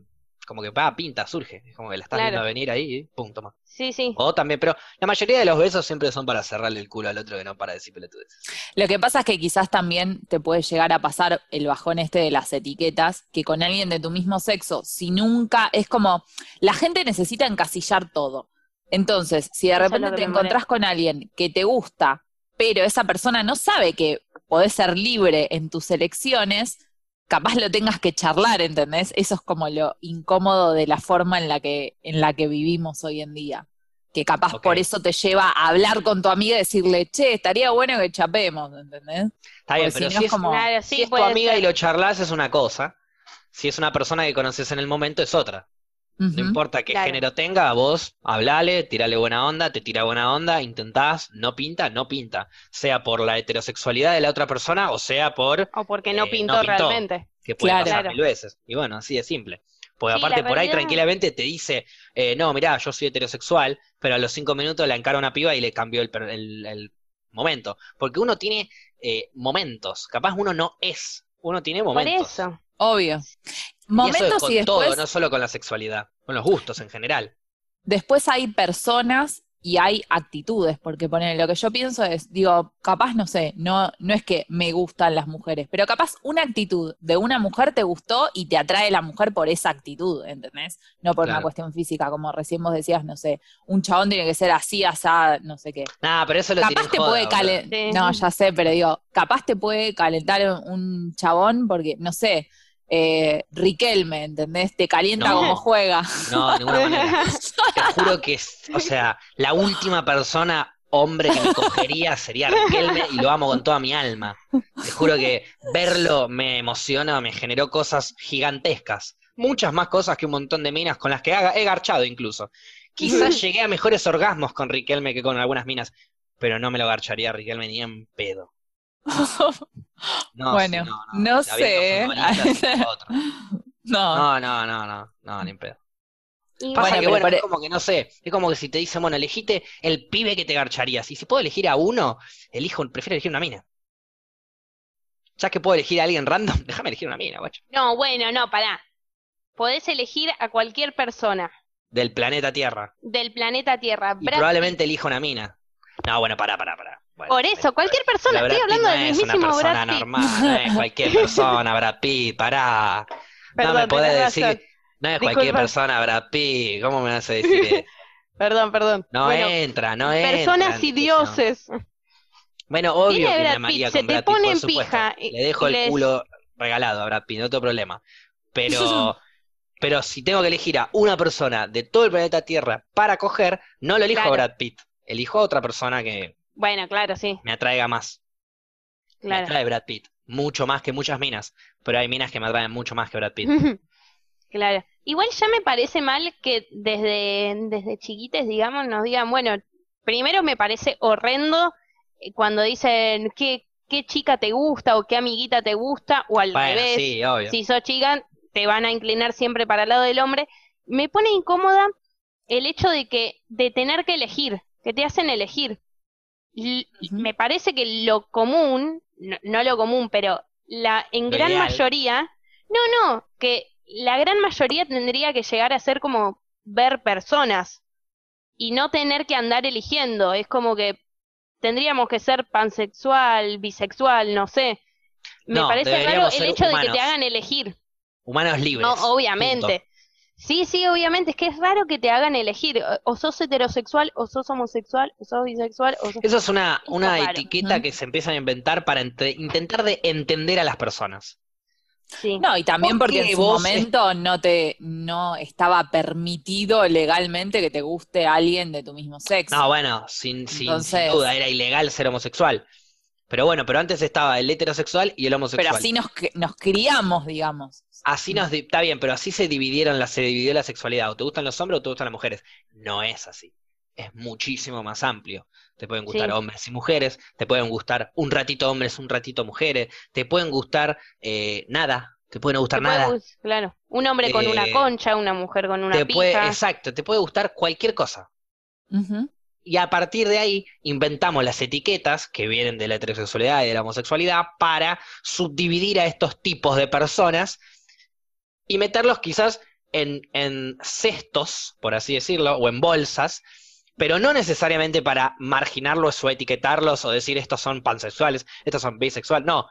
como que va, pinta, surge. Es como que la estás Claro. viendo venir ahí y pum, toma. Sí, sí. O también, pero la mayoría de los besos siempre son para cerrarle el culo al otro que no para decir pelotudes. Lo que pasa es que quizás también te puede llegar a pasar el bajón este de las etiquetas, que con alguien de tu mismo sexo, si nunca, es como, la gente necesita encasillar todo. Entonces, si de repente te encontrás con alguien que te gusta, pero esa persona no sabe que podés ser libre en tus elecciones, capaz lo tengas que charlar, ¿entendés? Eso es como lo incómodo de la forma en la que, en la que vivimos hoy en día. Que capaz por eso te lleva a hablar con tu amiga y decirle, che, estaría bueno que chapemos, ¿entendés? Está bien, Porque pero si no si es como- Claro, si es tu amiga ser. y lo charlas es una cosa. Si es una persona que conoces en el momento es otra. No importa qué Claro. género tenga, vos hablale, tirale buena onda, te tira buena onda, intentás, no pinta, no pinta. Sea por la heterosexualidad de la otra persona o sea por O porque no Eh, pintó, no pintó. realmente. que puede Claro. pasar mil veces. Y bueno, así de simple. Porque Sí, aparte por ahí tranquilamente te dice, eh, no, mirá, yo soy heterosexual, pero a los cinco minutos la encara una piba y le cambió el, per- el- el momento. Porque uno tiene eh, momentos, capaz uno no es, uno tiene Por momentos. eso. Obvio. Y eso es Momentos con y después, todo, no solo con la sexualidad, con los gustos en general. después hay personas y hay actitudes, porque ponen lo que yo pienso es, digo, capaz no sé, no, no es que me gustan las mujeres, pero capaz una actitud de una mujer te gustó y te atrae la mujer por esa actitud, ¿entendés? No por una cuestión física, como recién vos decías, no sé, un chabón tiene que ser así, asá, no sé qué. Nada, pero eso lo Capaz te joda, puede calentar, Sí. no, ya sé, pero digo, capaz te puede calentar un chabón porque, no sé, eh, Riquelme, ¿entendés? Te calienta No. como juega. No, de ninguna manera. Te juro que, o sea, la última persona hombre que me cogería sería Riquelme y lo amo con toda mi alma. Te juro que verlo me emociona, me generó cosas gigantescas. Muchas más cosas que un montón de minas con las que haga- he garchado incluso. Quizás llegué a mejores orgasmos con Riquelme que con algunas minas, pero no me lo garcharía a Riquelme ni en pedo. No, Bueno, sí, no sé. No, No, no, no, no, no, ni en pedo. Pasa Bueno, que bueno, es como que no sé, es como que si te dicen, bueno, elegite el pibe que te garcharías. Y si puedo elegir a uno, elijo, prefiero elegir una mina. Ya que puedo elegir a alguien random, déjame elegir una mina, guacho. No, bueno, no, pará. Podés elegir a cualquier persona Del planeta Tierra. del planeta Tierra. Y probablemente elija una mina. No, bueno, pará, pará, pará. Bueno, Por eso, cualquier persona, estoy hablando no del es una mismísimo persona Brad Pitt. normal, no es cualquier persona, Brad Pitt, pará. Perdón, no me podés decir, no es cualquier persona, Brad Pitt. ¿Cómo me vas a decir eso? Perdón, perdón. No Bueno, entra, no entra. personas y dioses. Bueno, obvio que Brad Pitt, se con te Brad Pitt, pone en pija y- Le dejo el les- culo regalado a Brad Pitt, no tengo problema. Pero, pero si tengo que elegir a una persona de todo el planeta Tierra para coger, no lo elijo Claro. a Brad Pitt. Elijo a otra persona que Bueno, claro, sí, me atraiga más. Me atrae Brad Pitt. Mucho más que muchas minas. Pero hay minas que me atraen mucho más que Brad Pitt. Claro. Igual ya me parece mal que desde, desde chiquites, digamos, nos digan, bueno, primero me parece horrendo eh, cuando dicen qué, qué chica te gusta o qué amiguita te gusta, o al Bueno, revés, sí, obvio. si sos chica, te van a inclinar siempre para el lado del hombre. Me pone incómoda el hecho de que, de tener que elegir, que te hacen elegir. Me parece que lo común, no, no lo común, pero la en Lo gran ideal. mayoría, no, no, que la gran mayoría tendría que llegar a ser como ver personas y no tener que andar eligiendo. Es como que tendríamos que ser pansexual, bisexual, no sé. Me No, parece raro el hecho de que te hagan elegir. Humanos libres. No, obviamente. Sí, sí, obviamente. Es que es raro que te hagan elegir. O- sos heterosexual, o sos homosexual, o sos bisexual, o sos... Eso es una, una es etiqueta que se empiezan a inventar para entre- intentar de entender a las personas. Sí. No, y también ¿Por porque en su vos momento no te no estaba permitido legalmente que te guste alguien de tu mismo sexo. No, bueno, sin, sin, duda, era ilegal ser homosexual. Pero bueno, pero antes estaba el heterosexual y el homosexual. pero así nos, nos criamos, digamos. Así nos di- está bien, pero así se dividieron la, se dividió la sexualidad. O te gustan los hombres o te gustan las mujeres. No es así. Es muchísimo más amplio. Te pueden gustar Sí. hombres y mujeres, te pueden gustar un ratito hombres, un ratito mujeres, te pueden gustar eh, nada, te pueden gustar Te puede nada. claro. Un hombre con una Eh, concha, una mujer con una Te puede, pija. exacto, te puede gustar cualquier cosa. Y a partir de ahí inventamos las etiquetas que vienen de la heterosexualidad y de la homosexualidad para subdividir a estos tipos de personas y meterlos quizás en, en cestos, por así decirlo, o en bolsas, pero no necesariamente para marginarlos o etiquetarlos o decir estos son pansexuales, estos son bisexuales, no.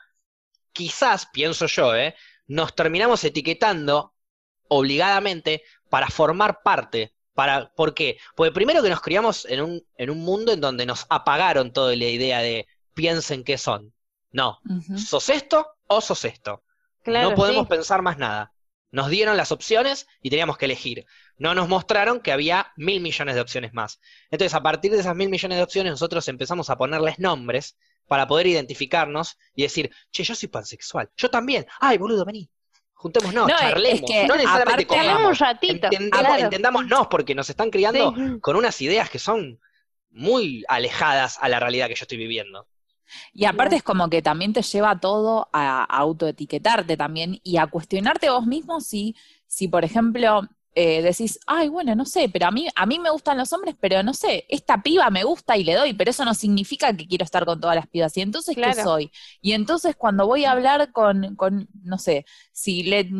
Quizás, pienso yo, ¿eh? nos terminamos etiquetando obligadamente para formar parte. Para, ¿Por qué? Porque primero que nos criamos en un, en un mundo en donde nos apagaron toda la idea de piensen qué son. No, Ujú. sos esto o sos esto. Claro, no podemos sí. pensar más nada. Nos dieron las opciones y teníamos que elegir. No nos mostraron que había mil millones de opciones más. Entonces, a partir de esas mil millones de opciones, nosotros empezamos a ponerles nombres para poder identificarnos y decir, che, yo soy pansexual. Yo también. Ay, boludo, vení. Juntémonos, No, charlemos. es que no necesariamente un ratito. Entendamos- claro. Entendámonos, porque nos están criando Sí. con unas ideas que son muy alejadas a la realidad que yo estoy viviendo. Y aparte es como que también te lleva todo a, a autoetiquetarte también y a cuestionarte vos mismo si, si por ejemplo, eh, decís, ay, bueno, no sé, pero a mí, a mí me gustan los hombres, pero no sé, esta piba me gusta y le doy, pero eso no significa que quiero estar con todas las pibas. Y entonces, ¿qué Claro. soy? Y entonces cuando voy a hablar con, con no sé, si le,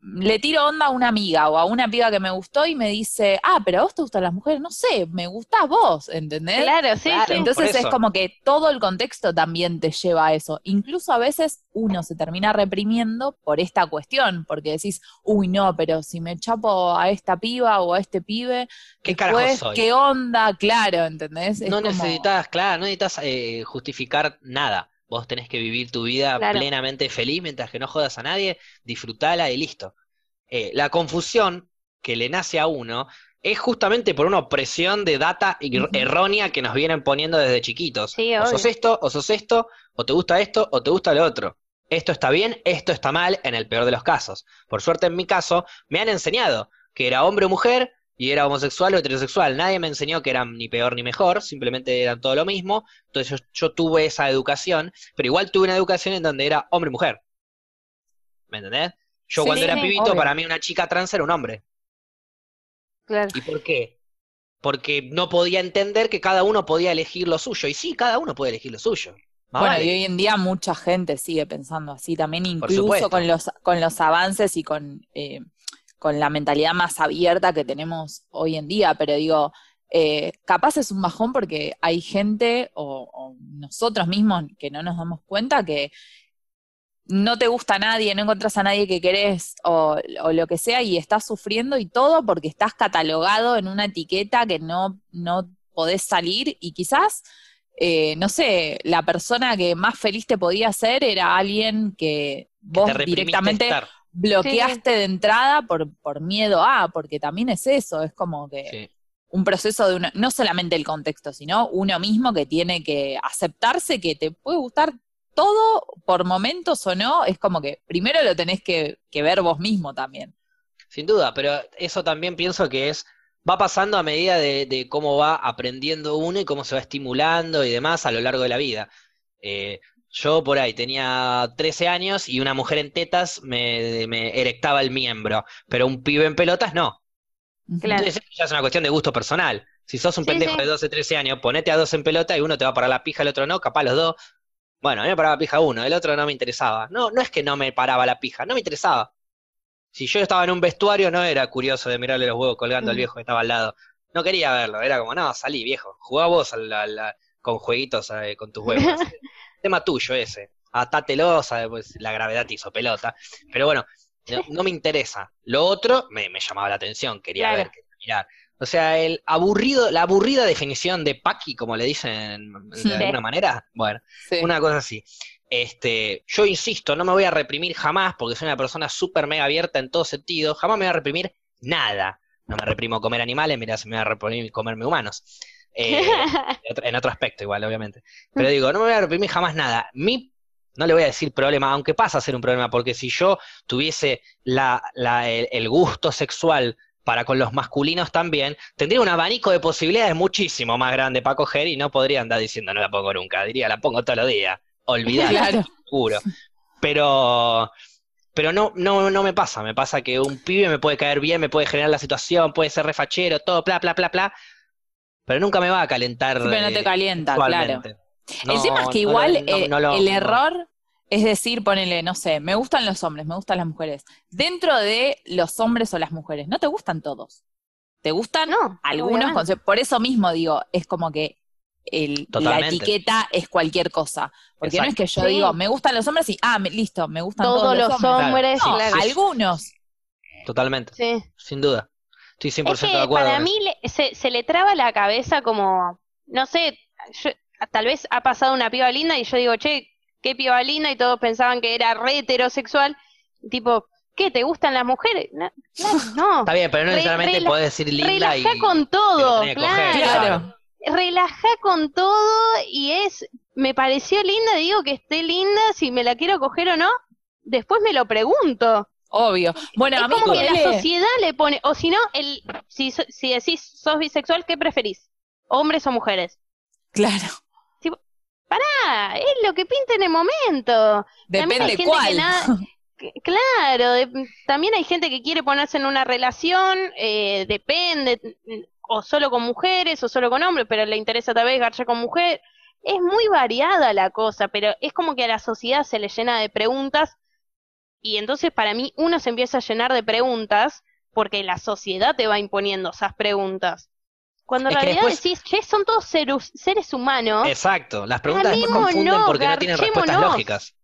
le tiro onda a una amiga o a una piba que me gustó y me dice, ah, pero a vos te gustan las mujeres, no sé, me gustás vos, ¿entendés? Claro, sí, Claro. sí. Entonces es como que todo el contexto también te lleva a eso. Incluso a veces uno se termina reprimiendo por esta cuestión, porque decís, uy, no, pero si me chapo a esta piba o a este pibe, ¿Qué carajo después, soy? ¿qué onda? Claro, ¿entendés? Es no como- necesitas, claro, no necesitas eh, justificar nada. Vos tenés que vivir tu vida Claro. plenamente feliz mientras que no jodas a nadie, disfrutala y listo. Eh, la confusión que le nace a uno es justamente por una opresión de data errónea que nos vienen poniendo desde chiquitos. Sí, o sos esto, o sos esto, o te gusta esto, o te gusta lo otro. Esto está bien, esto está mal, en el peor de los casos. Por suerte, en mi caso, me han enseñado que era hombre o mujer, y era homosexual o heterosexual. Nadie me enseñó que eran ni peor ni mejor, simplemente eran todo lo mismo. Entonces yo, yo tuve esa educación, pero igual tuve una educación en donde era hombre y mujer. ¿Me entendés? Yo Sí, cuando era pibito, obvio. para mí una chica trans era un hombre. Claro. ¿Y por qué? Porque no podía entender que cada uno podía elegir lo suyo. Y sí, cada uno puede elegir lo suyo. Más Bueno, vale. y hoy en día mucha gente sigue pensando así también, incluso con los, con los avances y con, eh, con la mentalidad más abierta que tenemos hoy en día, pero digo, eh, capaz es un bajón porque hay gente o, o nosotros mismos que no nos damos cuenta que no te gusta a nadie, no encontrás a nadie que querés o, o lo que sea y estás sufriendo y todo porque estás catalogado en una etiqueta que no, no podés salir y quizás eh, no sé, la persona que más feliz te podía hacer era alguien que Que vos te reprimiste directamente estar. Bloqueaste de entrada por, por miedo a, porque también es eso, es como que Sí. un proceso de uno, no solamente el contexto, sino uno mismo que tiene que aceptarse que te puede gustar todo por momentos o no, es como que primero lo tenés que, que ver vos mismo también. Sin duda, pero eso también pienso que es, va pasando a medida de, de cómo va aprendiendo uno y cómo se va estimulando y demás a lo largo de la vida. Eh, yo por ahí tenía 13 años y una mujer en tetas me, me erectaba el miembro, pero un pibe en pelotas no. Claro. Entonces ya es una cuestión de gusto personal. Si sos un Sí, pendejo sí. de 12, 13 años, ponete a dos en pelota y uno te va para la pija, el otro no, capaz los dos. Bueno, a mí me paraba la pija uno, el otro no me interesaba. No, no es que no me paraba la pija, no me interesaba. Si yo estaba en un vestuario, no era curioso de mirarle los huevos colgando al viejo que estaba al lado. No quería verlo, era como, no, salí, viejo. Jugá vos al- al- al- con jueguitos eh, con tus huevos. Tema tuyo ese. Atátelo, sabe, pues la gravedad te hizo pelota. Pero bueno, no, no me interesa. Lo otro me, me llamaba la atención, quería Claro. ver, quería mirar. O sea, el aburrido, la aburrida definición de Paki, como le dicen de alguna manera. Bueno, Sí. una cosa así. Este, yo insisto, no me voy a reprimir jamás porque soy una persona súper mega abierta en todo sentido. Jamás me voy a reprimir nada. No me reprimo comer animales, mira, se me va a reprimir comerme humanos. Eh, en otro- aspecto igual, obviamente. Pero digo, no me voy a reprimir jamás nada. Mi, no le voy a decir problema, aunque pasa a ser un problema, porque si yo tuviese la, la- el, el gusto sexual para con los masculinos también, tendría un abanico de posibilidades muchísimo más grande para coger y no podría andar diciendo no la pongo nunca, diría la pongo todos los días. Olvidar, Claro. seguro. Pero, pero no, no, no me pasa, me pasa que un pibe me puede caer bien, me puede generar la situación, puede ser refachero, todo, bla, bla, bla, bla. Pero nunca me va a calentar. Sí, pero no te eh, calienta, sexualmente. No, Encima es que no igual no- eh, no lo- el no. error es decir, ponele, no sé, me gustan los hombres, me gustan las mujeres. Dentro de los hombres o las mujeres, no te gustan todos. Te gustan No, algunos obviamente. conceptos. Por eso mismo digo, es como que el, la etiqueta es cualquier cosa. Porque no es que yo Sí. digo, me gustan los hombres y, ah, me- listo, me gustan Todos los hombres. hombres, No, claro. algunos. Totalmente, Sí. sin duda. Estoy 100% Es que de acuerdo. para con mí le- se, se le traba la cabeza como, no sé, yo- tal vez ha pasado una piba linda y yo digo, che, qué piba linda y todos pensaban que era re heterosexual. Tipo, ¿qué? ¿Te gustan las mujeres? No, no. Está bien, pero no necesariamente podés decir linda y. Con y lo todo, claro. Claro. Relajá con todo y es, me pareció linda, digo que esté linda, si me la quiero coger o no, después me lo pregunto. Obvio. Bueno, es a mí como que la sociedad le pone, o si no, el, si, so- si decís sos bisexual, ¿qué preferís? ¿Hombres o mujeres? Claro, Ah, es lo que pinta en el momento. Hay depende gente cuál. que nada- que- Claro, de- también hay gente que quiere ponerse en una relación, eh, depende, o solo con mujeres o solo con hombres, pero le interesa tal vez garchar con mujer. Es muy variada la cosa, pero es como que a la sociedad se le llena de preguntas y entonces para mí uno se empieza a llenar de preguntas porque la sociedad te va imponiendo esas preguntas. Cuando en Es que realidad después- decís, che, son todos seres, seres humanos. Exacto, las preguntas después confunden porque no tienen respuestas lógicas.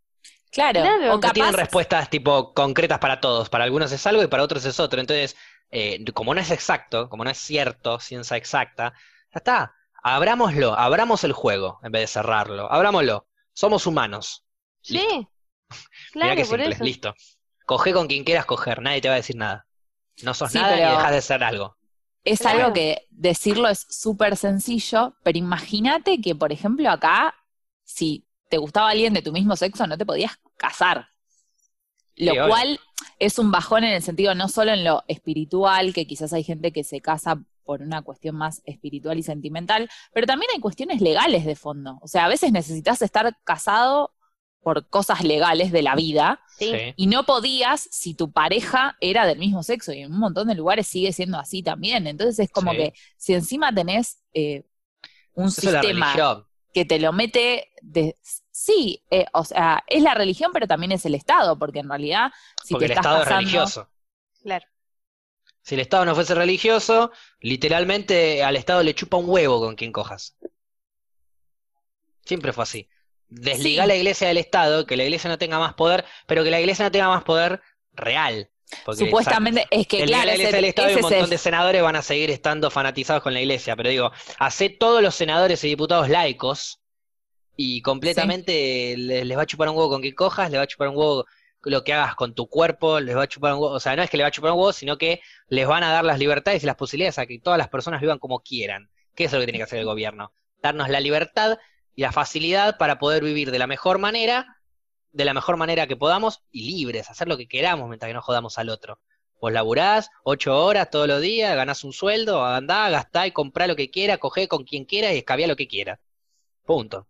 Claro. Claro. O No tienen respuestas tipo concretas para todos. Para algunos es algo y para otros es otro. Entonces, eh, como no es exacto, como no es cierto, ciencia exacta, ya está. Abrámoslo, abramos el juego en vez de cerrarlo. Abrámoslo. Somos humanos. Sí, claro, qué por simple, eso. listo. Coge con quien quieras coger, nadie te va a decir nada. No sos Sí, nada pero- y dejas de ser algo. es Claro. algo que decirlo es súper sencillo, pero imagínate que, por ejemplo, acá, si te gustaba alguien de tu mismo sexo, no te podías casar. Lo Sí, cual es un bajón en el sentido no solo en lo espiritual, que quizás hay gente que se casa por una cuestión más espiritual y sentimental, pero también hay cuestiones legales de fondo. O sea, a veces necesitas estar casado por cosas legales de la vida, Sí. Y no podías si tu pareja era del mismo sexo, y en un montón de lugares sigue siendo así también. Entonces es como Sí. que si encima tenés eh, un Eso es la sistema religión. que te lo mete de... Sí, eh, o sea, es la religión, pero también es el Estado, porque en realidad, si Porque te el estás Estado es religioso. Claro. Si el Estado no fuese religioso, literalmente al Estado le chupa un huevo con quien cojas. Siempre fue así. Desligar Sí. la iglesia del Estado, que la iglesia no tenga más poder, pero que la iglesia no tenga más poder real. Porque, Supuestamente, es que claro, la iglesia ese- del Estado y un montón de senadores van a seguir estando fanatizados con la iglesia. Pero digo, hace todos los senadores y diputados laicos y completamente les, les va a chupar un huevo con quien cojas, les va a chupar un huevo lo que hagas con tu cuerpo, les va a chupar un huevo. O sea, no es que les va a chupar un huevo, sino que les van a dar las libertades y las posibilidades a que todas las personas vivan como quieran. ¿Qué es lo que tiene que hacer el gobierno? Darnos la libertad y la facilidad para poder vivir de la mejor manera, de la mejor manera que podamos y libres, hacer lo que queramos mientras que no jodamos al otro. Vos laburás ocho horas todos los días, ganás un sueldo, andá, gastá y comprá lo que quiera, cogé con quien quiera y escabiá lo que quiera. Punto.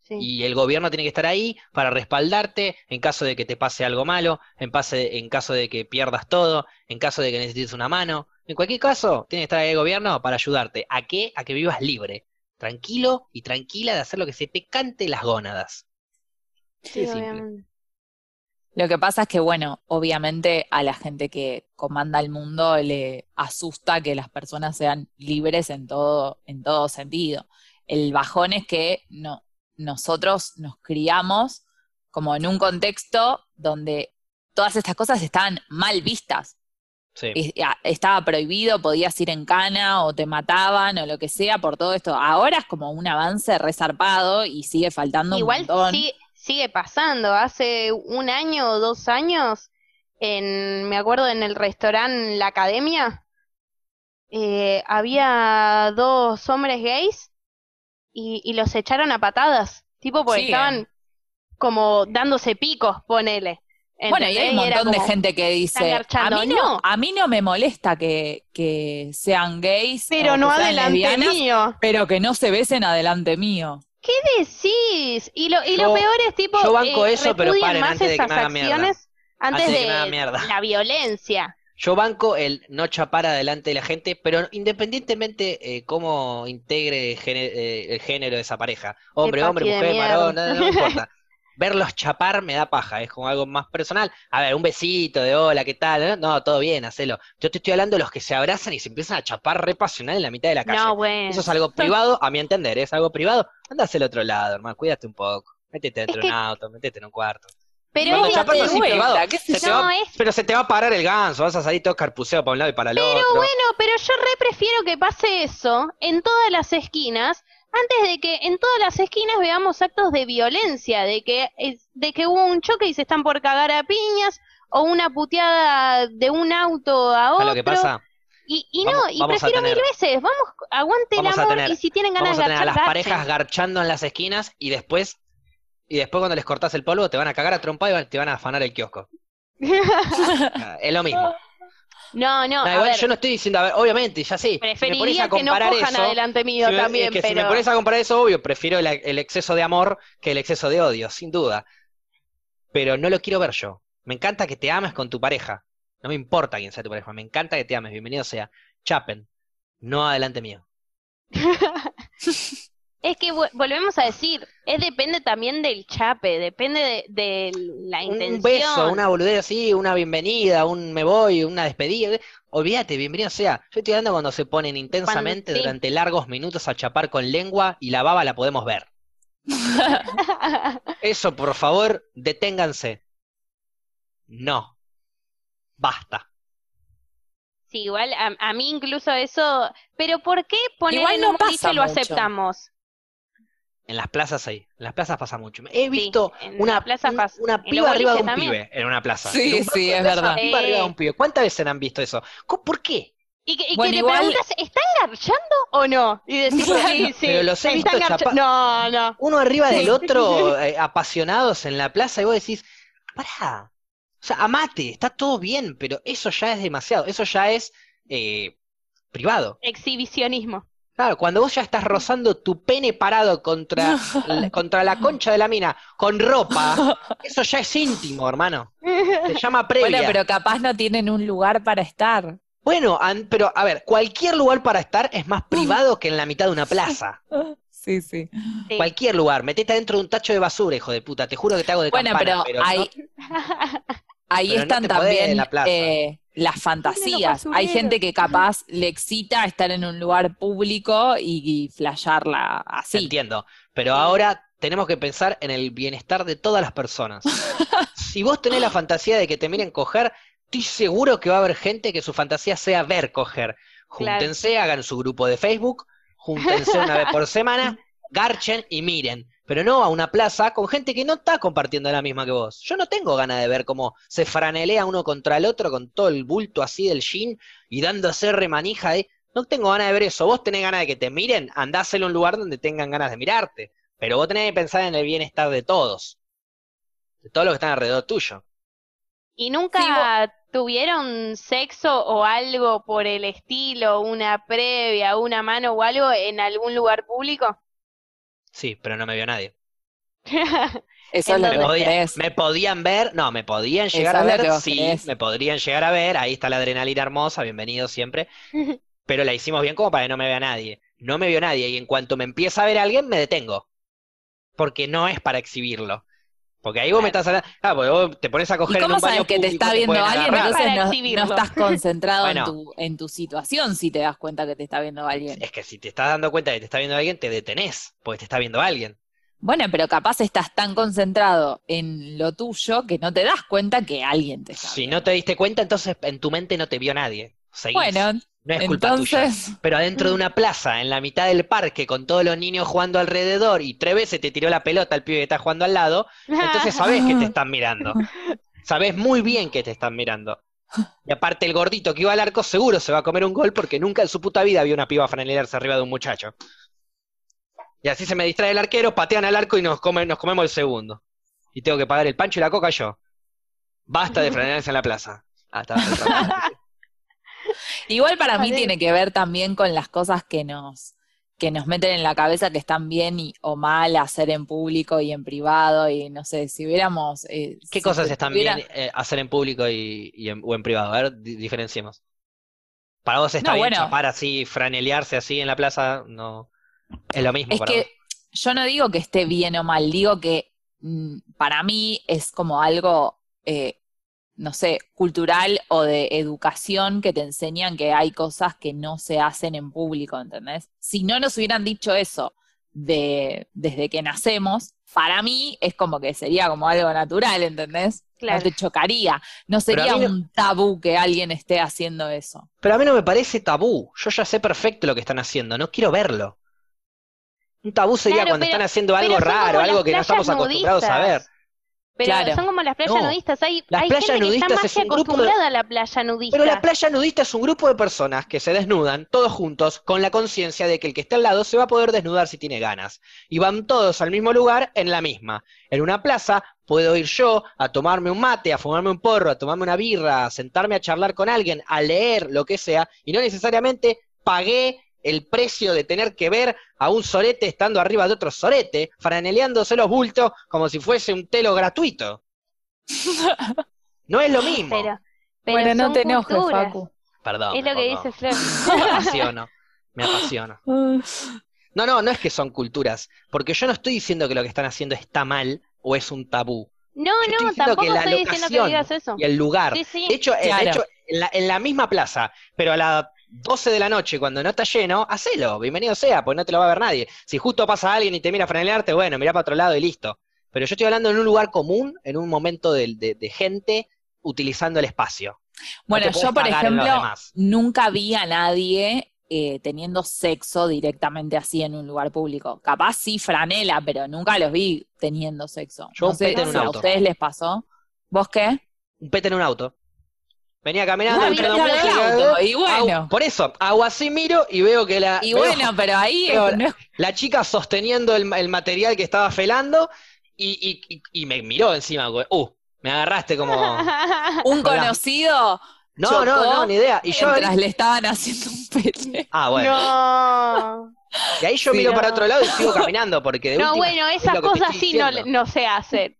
Sí. Y el gobierno tiene que estar ahí para respaldarte en caso de que te pase algo malo, en, pase, en caso de que pierdas todo, en caso de que necesites una mano. En cualquier caso, tiene que estar ahí el gobierno para ayudarte. ¿A qué? A que vivas libre, tranquilo y tranquila de hacer lo que se te cante las gónadas. Sí, obviamente. Lo que pasa es que, bueno, obviamente a la gente que comanda el mundo le asusta que las personas sean libres en todo, en todo sentido. El bajón es que no, nosotros nos criamos como en un contexto donde todas estas cosas estaban mal vistas. Sí. Y- a- Estaba prohibido, podías ir en cana o te mataban o lo que sea por todo esto. Ahora es como un avance resarpado y sigue faltando Igual un montón. sí- sigue pasando. Hace un año o dos años, en, me acuerdo en el restaurante La Academia, eh, había dos hombres gays y, y los echaron a patadas. Tipo porque Sí, estaban como dándose picos, ponele. Bueno, y hay un montón de gente que dice, a garchando". mí no, No. a mí no me molesta que, que sean gays, Pero no adelante mío. pero que no se besen adelante mío. ¿Qué decís? Y lo, y Yo- lo peor es tipo, yo banco eh, eso, pero paren más antes de que esas me hagan mierda. acciones antes de de, mierda. la violencia. Yo banco el no chapar adelante de la gente, pero independientemente eh, cómo integre gene- eh, el género de esa pareja, hombre, hombre, mujer, varón, no, no importa. Verlos chapar me da paja, es como algo más personal. A ver, un besito de hola, ¿qué tal? ¿Eh? No, todo bien, hacelo. Yo te estoy hablando de los que se abrazan y se empiezan a chapar re pasional en la mitad de la calle. No, bueno. Eso es algo privado, a mi entender, es algo privado. Anda hacia el otro lado, hermano, cuídate un poco. Métete dentro de un auto, métete en un cuarto. Pero Cuando es- chapas así privado, se va- No, es- pero se te va a parar el ganso, vas a salir todo carpuceado para un lado y para el otro. No, pero yo re prefiero que pase eso en todas las esquinas, antes de que en todas las esquinas veamos actos de violencia, de que, de que hubo un choque y se están por cagar a piñas, o una puteada de un auto a ¿Sabes otro. lo que pasa? Y, y Vamos- no, y prefiero tener- mil veces, vamos, aguante Vamos el amor tener- y si tienen ganas Vamos a a las parejas garchen. garchando en las esquinas y después, y después cuando les cortas el polvo te van a cagar a trompa y te van a afanar el kiosco. Ah, Es lo mismo. No, no, igual ver, yo no estoy diciendo, a ver, obviamente, ya sí. Si me preferiría que no cojan eso, adelante mío si me- también, es que pero... si me pones a comparar eso, obvio, prefiero el, el exceso de amor que el exceso de odio, sin duda. Pero no lo quiero ver yo. Me encanta que te ames con tu pareja. No me importa quién sea tu pareja, me encanta que te ames, bienvenido sea. Chapen, no adelante mío. Es que vo- volvemos a decir, es depende también del chape, depende de, de la intención. Un beso, una boludez así, una bienvenida, un me voy, una despedida. Olvídate, bienvenido sea. Yo estoy hablando cuando se ponen intensamente sí. durante largos minutos a chapar con lengua y la baba la podemos ver. Eso, por favor, deténganse. No. Basta. Sí, igual a, a mí incluso eso, pero ¿por qué poner Igual en no un pasa boliche lo mucho. aceptamos? En las plazas ahí. En las plazas pasa mucho. He visto una, la plaza un- pasa. una En los piba arriba de un pibe en una plaza. Sí, un sí, es plaza, verdad. Una piba arriba de Sí. un pibe. ¿Cuántas veces han visto eso? ¿Cómo- ¿Por qué? Y que, y que Bueno, le igual- preguntas, ¿están garchando o no? Y decís, sí, sí, Pero los he están visto chapa- No, no. Uno arriba del otro, eh, apasionados en la plaza, y vos decís, pará. O sea, amate, está todo bien, pero eso ya es demasiado. Eso ya es eh, privado. Exhibicionismo. Claro, cuando vos ya estás rozando tu pene parado contra, la- contra la concha de la mina con ropa, eso ya es íntimo, hermano. Se llama previa. Bueno, pero capaz no tienen un lugar para estar. Bueno, an- pero a ver, cualquier lugar para estar es más privado que en la mitad de una plaza. Sí, sí. Sí. Cualquier lugar, metete dentro de un tacho de basura, hijo de puta, te juro que te hago de Bueno, campana, pero no- ahí, ahí pero no están te podés en también la plaza. eh, las fantasías. Hay gente que capaz le excita estar en un lugar público y, y flashearla así. Entiendo, pero ahora tenemos que pensar en el bienestar de todas las personas. Si vos tenés la fantasía de que te miren coger, estoy seguro que va a haber gente que su fantasía sea ver coger. Claro. Júntense, hagan su grupo de Facebook, júntense una vez por semana, garchen y miren. Pero no a una plaza con gente que no está compartiendo la misma que vos. Yo no tengo ganas de ver cómo se franelea uno contra el otro con todo el bulto así del jean y dándose remanija ahí. No tengo ganas de ver eso. Vos tenés ganas de que te miren, andáselo a un lugar donde tengan ganas de mirarte. Pero vos tenés que pensar en el bienestar de todos. De todos los que están alrededor tuyo. ¿Y nunca tuvieron sexo o algo por el estilo, una previa, una mano o algo en algún lugar público? Sí, pero no me vio nadie. Eso es lo que podía- me podían ver, no, me podían Eso llegar a ver, sí, crees. me podrían llegar a ver, ahí está la adrenalina hermosa, bienvenido siempre, pero la hicimos bien como para que no me vea nadie. No me vio nadie y en cuanto me empieza a ver alguien me detengo, porque no es para exhibirlo. Porque ahí vos me estás hablando, ah, porque vos te pones a ¿Y coger en cómo un baño sabes que te está viendo pueden alguien? agarrar. Entonces no, no estás concentrado en, tu, en tu situación si te das cuenta que te está viendo alguien. Es que si te estás dando cuenta de que te está viendo alguien, te detenés, porque te está viendo alguien. Bueno, pero capaz estás tan concentrado en lo tuyo que no te das cuenta que alguien te está Si viendo. no te diste cuenta, entonces en tu mente no te vio nadie. Seguís. Bueno, no es culpa tuya. Pero adentro de una plaza, en la mitad del parque, con todos los niños jugando alrededor y tres veces te tiró la pelota el pibe que está jugando al lado, entonces sabés que te están mirando. Sabés muy bien que te están mirando. Y aparte el gordito que iba al arco seguro se va a comer un gol porque nunca en su puta vida vio una piba franelearse arriba de un muchacho. Y así se me distrae el arquero, patean al arco y nos, comen, nos comemos el segundo. Y tengo que pagar el pancho y la coca yo. Basta de franelarse en la plaza. Ah, está, está, está. Igual para mí tiene que ver también con las cosas que nos, que nos meten en la cabeza que están bien y, o mal hacer en público y en privado y no sé, si hubiéramos... eh, ¿Qué si cosas están bien eh, hacer en público y, y en, o en privado? A ver, di- diferenciemos. Para vos está No, bien bueno. chapar así, franelearse así en la plaza, no. Es lo mismo Es para que vos. yo no digo que esté bien o mal, digo que mm, para mí es como algo, eh, no sé, cultural o de educación que te enseñan que hay cosas que no se hacen en público, ¿entendés? Si no nos hubieran dicho eso de, desde que nacemos, para mí es como que sería como algo natural, ¿entendés? Claro. No te chocaría, no Pero a sería no- un tabú que alguien esté haciendo eso. Pero a mí no me parece tabú. Yo ya sé perfecto lo que están haciendo, no quiero verlo. Un tabú sería Claro, cuando pero- están haciendo algo raro, algo que no estamos acostumbrados a ver. Pero Claro. son como las playas No. nudistas. Hay, Las hay playas gente que está más es de- acostumbrada a la playa nudista. Pero la playa nudista es un grupo de personas que se desnudan todos juntos con la conciencia de que el que está al lado se va a poder desnudar si tiene ganas. Y van todos al mismo lugar en la misma. En una plaza puedo ir yo a tomarme un mate, a fumarme un porro, a tomarme una birra, a sentarme a charlar con alguien, a leer lo que sea, y no necesariamente pagué el precio de tener que ver a un sorete estando arriba de otro sorete, franeleándose los bultos como si fuese un telo gratuito. No es lo mismo. Pero, pero bueno, no te enojes, culturas. Facu. Perdón. Es lo que dice Flor. Me apasiono, me apasiono. No, no, no es que son culturas, porque yo no estoy diciendo que lo que están haciendo está mal o es un tabú. No, Yo no, diciendo tampoco que la estoy diciendo que locación digas eso. Y el lugar. Sí, sí. De hecho, eh, de hecho en, la, en la misma plaza, pero a las 12 de la noche, cuando no está lleno, hacelo, bienvenido sea, porque no te lo va a ver nadie. Si justo pasa alguien y te mira a franelearte, bueno, mira para otro lado y listo. Pero yo estoy hablando en un lugar común, en un momento de, de- de gente utilizando el espacio. Bueno, yo, por ejemplo, nunca vi a nadie eh, teniendo sexo directamente así en un lugar público. Capaz sí franela, pero nunca los vi teniendo sexo. Yo no un sé pete en un a auto. ustedes les pasó. ¿Vos qué? Un pete en un auto. Venía caminando, al música, auto, y bueno. por eso, hago así, miro y veo que la, Y veo bueno, pero ahí no la chica sosteniendo el, el material que estaba felando y, y- y- y me miró encima. Uh, me agarraste como... un conocido No, Chocó no, no, ni idea. Y yo mientras le estaban haciendo un pete. Ah, bueno. No. Y ahí yo Sí, miro no. para otro lado y sigo caminando porque de No, última bueno, es esas cosas sí no, no se hacen.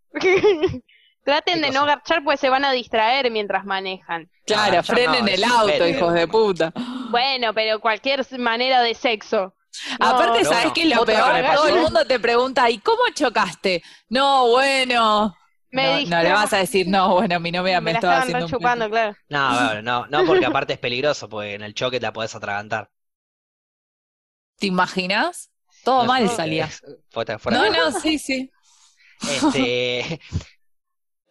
Traten ¿Qué de no garchar pues se van a distraer mientras manejan. Claro, ya frenen no, el un auto, hijos de puta. Bueno, pero cualquier manera de sexo. No, Aparte, no, ¿sabes no. qué es lo peor? Todo el mundo te pregunta, ¿y cómo chocaste? No, bueno. me no, le vas a decir, no, bueno, mi novia me, me estaba haciendo un chupando, pete". claro. No, bueno, no, no, porque aparte es peligroso, porque en el choque te la podés atragantar. ¿Te imaginas? Todo No, mal salía. es- fuera- fuera No, no, sí, sí. Este,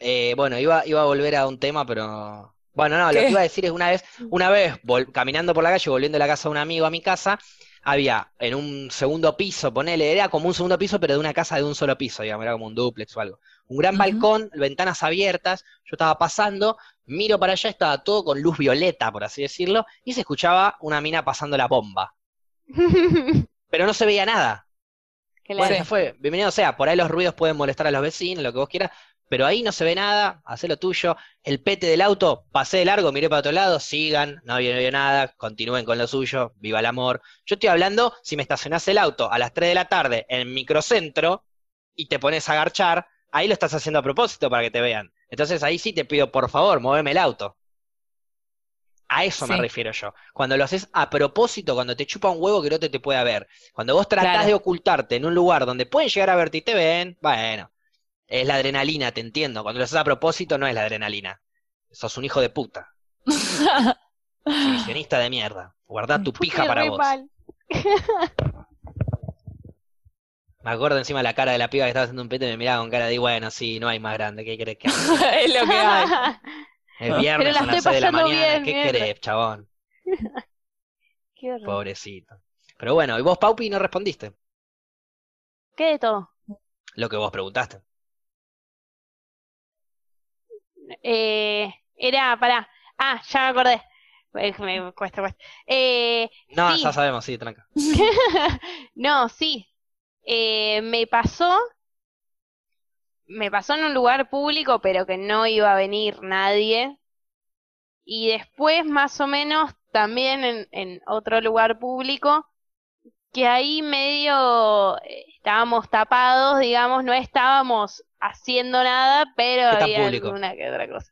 eh, bueno, iba, iba a volver a un tema, pero bueno, no, lo que iba a decir es una vez, una vez caminando por la calle, volviendo de la casa de un amigo a mi casa, había en un segundo piso, ponele, era como un segundo piso, pero de una casa de un solo piso, digamos, era como un dúplex o algo. Un gran balcón, ventanas abiertas, yo estaba pasando, miro para allá, estaba todo con luz violeta, por así decirlo, y se escuchaba una mina pasando la bomba, pero no se veía nada. Bueno, fue. Bienvenido sea. Por ahí los ruidos pueden molestar a los vecinos, lo que vos quieras, pero ahí no se ve nada, hacé lo tuyo. El pete del auto, pasé de largo, miré para otro lado, sigan, no había nada, continúen con lo suyo, viva el amor. Yo estoy hablando, si me estacionás el auto a las 3 de la tarde en microcentro y te pones a garchar, ahí lo estás haciendo a propósito para que te vean. Entonces ahí sí te pido, por favor, moveme el auto. A eso me refiero yo. Cuando lo haces a propósito, cuando te chupa un huevo que no te, te pueda ver. Cuando vos tratás Claro. de ocultarte en un lugar donde pueden llegar a verte y te ven, bueno, es la adrenalina, te entiendo. Cuando lo haces a propósito no es la adrenalina. Sos un hijo de puta, exhibicionista de mierda. Guardá tu pija para vos. Me acuerdo encima la cara de la piba que estaba haciendo un pete y me miraba con cara de, bueno, sí, no hay más grande, ¿qué querés que haga? es lo que hay. Es viernes, Pero la son las estoy 6 de la mañana, bien, ¿qué mierda. querés, chabón? Qué. Pobrecito. Pero bueno, y vos, Paupi, no respondiste ¿Qué de todo? lo que vos preguntaste. Eh, era, pará. Ah, ya me acordé. Eh, Me cuesta, cuesta. Eh, No, Sí. ya sabemos, sí, tranca. no, sí. Eh, me pasó. Me pasó en un lugar público, pero que no iba a venir nadie. Y después, más o menos, también en, en otro lugar público, que ahí medio eh, estábamos tapados, digamos, no estábamos haciendo nada, pero ¿Qué tan había público? alguna que otra cosa.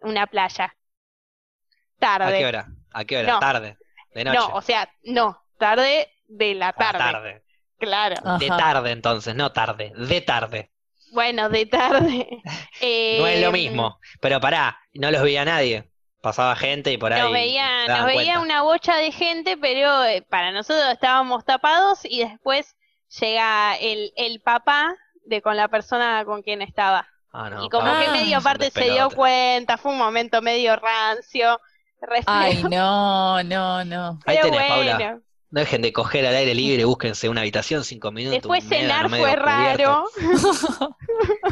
Una playa. ¿A Tarde. qué hora? ¿A qué hora? No. Tarde. De noche. No, o sea, no, tarde de la Ah, tarde, tarde. claro. De tarde entonces, no tarde. De tarde. Bueno, de tarde. No es lo mismo. Pero pará, no los veía nadie. Pasaba gente y por ahí. Nos veía, nos veía cuenta. una bocha de gente, pero eh, para nosotros estábamos tapados y después llega el, el papá de con la persona con quien estaba. Ah, no, y como que medio aparte se dio cuenta, fue un momento medio rancio, re Ay, no, no, no. Ahí pero tenés, Paula. No dejen de coger al aire libre, búsquense una habitación, cinco minutos. Después cenar fue raro.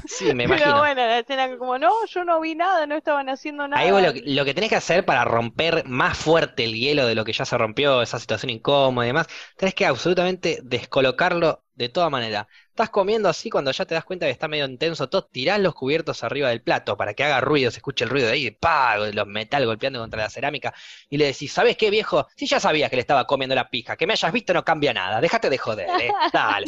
Sí, me pero imagino. bueno, la escena como, no, yo no vi nada, no estaban haciendo nada. Ahí vos lo, que- lo que tenés que hacer para romper más fuerte el hielo de lo que ya se rompió, esa situación incómoda y demás, tenés que absolutamente descolocarlo de toda manera. Estás comiendo así cuando ya te das cuenta que está medio intenso, todo, tirás los cubiertos arriba del plato para que haga ruido, se escuche el ruido de ahí, pa, de los metal golpeando contra la cerámica, y le decís, ¿sabes qué, viejo? Si ya sabías que le estaba comiendo la pija, que me hayas visto no cambia nada, déjate de joder, eh, dale,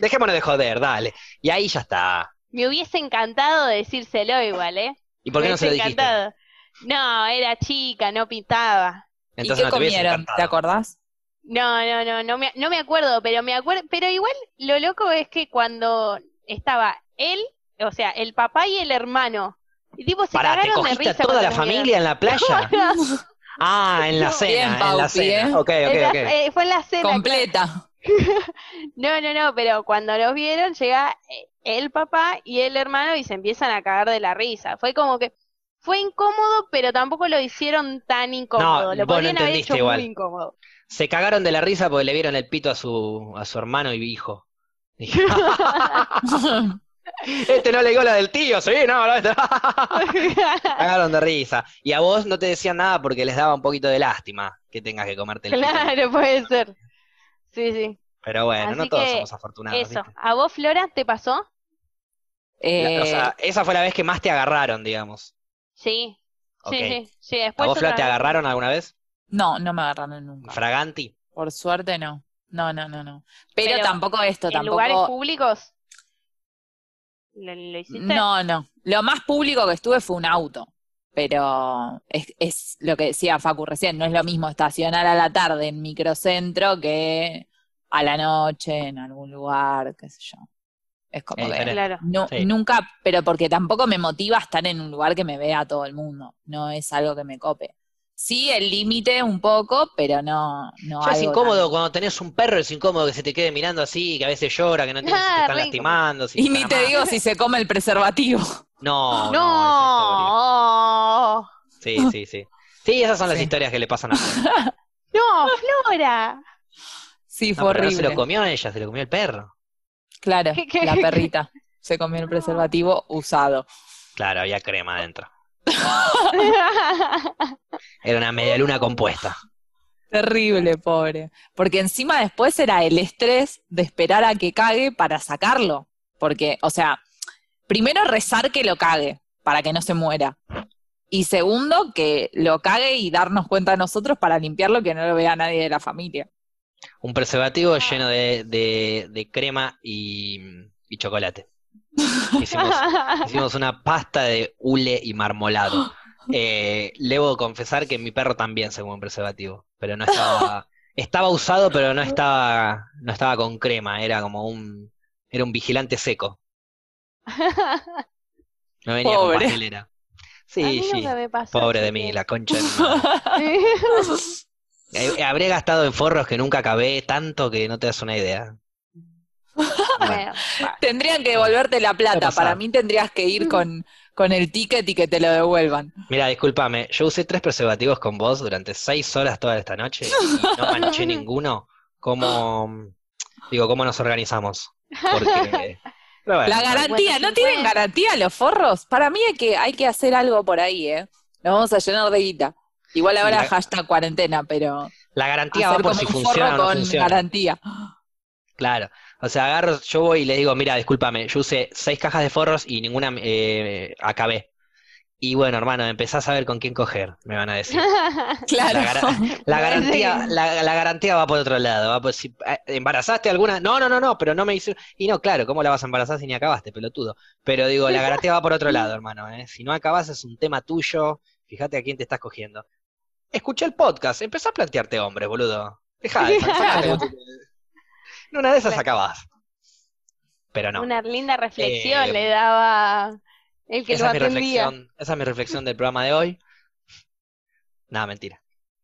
dejémonos de joder, dale. Y ahí ya está. Me hubiese encantado decírselo igual, ¿eh? ¿Y por qué Me no se lo dijiste? encantado. No, era chica, no pintaba. Entonces ¿Y qué no te hubiese comieron? ¿Te acordás? No, no, no, no me, no me acuerdo, pero me acuerdo, pero igual lo loco es que cuando estaba él, o sea, el papá y el hermano, y tipo se Pará, ¿te cagaron de cogiste a risa toda la familia en la playa? Ah, en la No. cena, Bien, en la cena. ¿eh? Ok, ok, vieron. En la- ok. eh, fue en la cena. Completa. No, no, no, pero cuando los vieron llega eh, el papá y el hermano y se empiezan a cagar de la risa. Fue como que fue incómodo, pero tampoco lo hicieron tan incómodo. Lo no podrían haber entendiste hecho igual. muy incómodo. Se cagaron de la risa porque le vieron el pito a su, a su hermano y hijo. Dije, este no le digo la del tío, sí, no, no, este- Cagaron de risa. Y a vos no te decían nada porque les daba un poquito de lástima que tengas que comerte el pito. Claro, puede ser. Sí, sí. Pero bueno, no Así todos que somos afortunados, Eso. ¿viste? ¿A vos, Flora, te pasó? La- Eh, o sea, esa fue la vez que más te agarraron, digamos. Sí. Sí, sí, sí. ¿A vos, Fla, otra te vez. agarraron alguna vez? No, no me agarraron nunca. Fraganti. Por suerte no. No, no, no, no. Pero, Pero, tampoco esto, ¿En lugares tampoco. públicos? ¿Lo, lo hiciste? No, no. Lo más público que estuve fue un auto. Pero es, es lo que decía Facu recién, no es lo mismo estacionar a la tarde en microcentro que a la noche en algún lugar, qué sé yo. Es como Es que. Claro. no, Sí. nunca, pero porque tampoco me motiva estar en un lugar que me vea todo el mundo. No es algo que me cope. Sí, el límite un poco, pero no, no Ya es incómodo tan- cuando tenés un perro, es incómodo que se te quede mirando así, que a veces llora, que no entiendes si te Ah, están lastimando. si Y te ni te amando. digo si se come el preservativo. No, no. Sí, sí, sí. Sí, esas son las historias que le pasan a. No, Flora. Sí, No, fue pero no se horrible. lo comió ella, se lo comió el perro. Claro, ¿Qué- qué? la perrita se comió el preservativo usado. Claro, había crema adentro. Era una media luna compuesta. Terrible, pobre. Porque encima después era el estrés de esperar a que cague para sacarlo. Porque, o sea, primero rezar que lo cague para que no se muera. Y segundo, que lo cague y darnos cuenta a nosotros para limpiarlo que no lo vea nadie de la familia. Un preservativo lleno de, de- de crema y, y chocolate. Hicimos, hicimos una pasta de hule y marmolado. Eh, debo confesar que mi perro también se comió un preservativo, pero no estaba, estaba usado, pero no estaba, no estaba con crema, era como un, era un vigilante seco. No venía con Pobre. pastelera. A Sí, sí. Pobre de mí, la concha de. Eh, Habré gastado en forros que nunca acabé tanto que no te das una idea. Bueno, Tendrían que devolverte la plata. Para mí tendrías que ir con, con el ticket y que te lo devuelvan. Mira, discúlpame, yo usé tres preservativos con vos durante seis horas toda esta noche y no manché ninguno. ¿Cómo, digo, cómo nos organizamos? Porque, pero bueno, La garantía, ¿no tienen 50. garantía los forros? Para mí hay que, hay que hacer algo por ahí, ¿eh? Nos vamos a llenar de guita. Igual ahora La- hashtag cuarentena, pero la garantía va por si un funciona forro o no con funciona. garantía. Claro, o sea, agarro, yo voy y le digo, mira, discúlpame, yo usé seis cajas de forros y ninguna eh, acabé. Y bueno, hermano, empezás a ver con quién coger, me van a decir. Claro. La, la garantía, la, la garantía va por otro lado. Va por si, eh, ¿Embarazaste alguna? No, no, no, no, pero no me hizo. Y no, claro, ¿cómo la vas a embarazar si ni acabaste, pelotudo? Pero digo, la garantía va por otro lado, hermano. ¿eh? Si no acabas es un tema tuyo. Fíjate a quién te estás cogiendo. Escuché el podcast, empezá a plantearte hombres, boludo. Dejá de En una de esas Claro. acabás. Pero no. Una linda reflexión Eh, le daba el que lo Esa es mi atendía. reflexión, esa es mi reflexión del programa de hoy. Nada, mentira.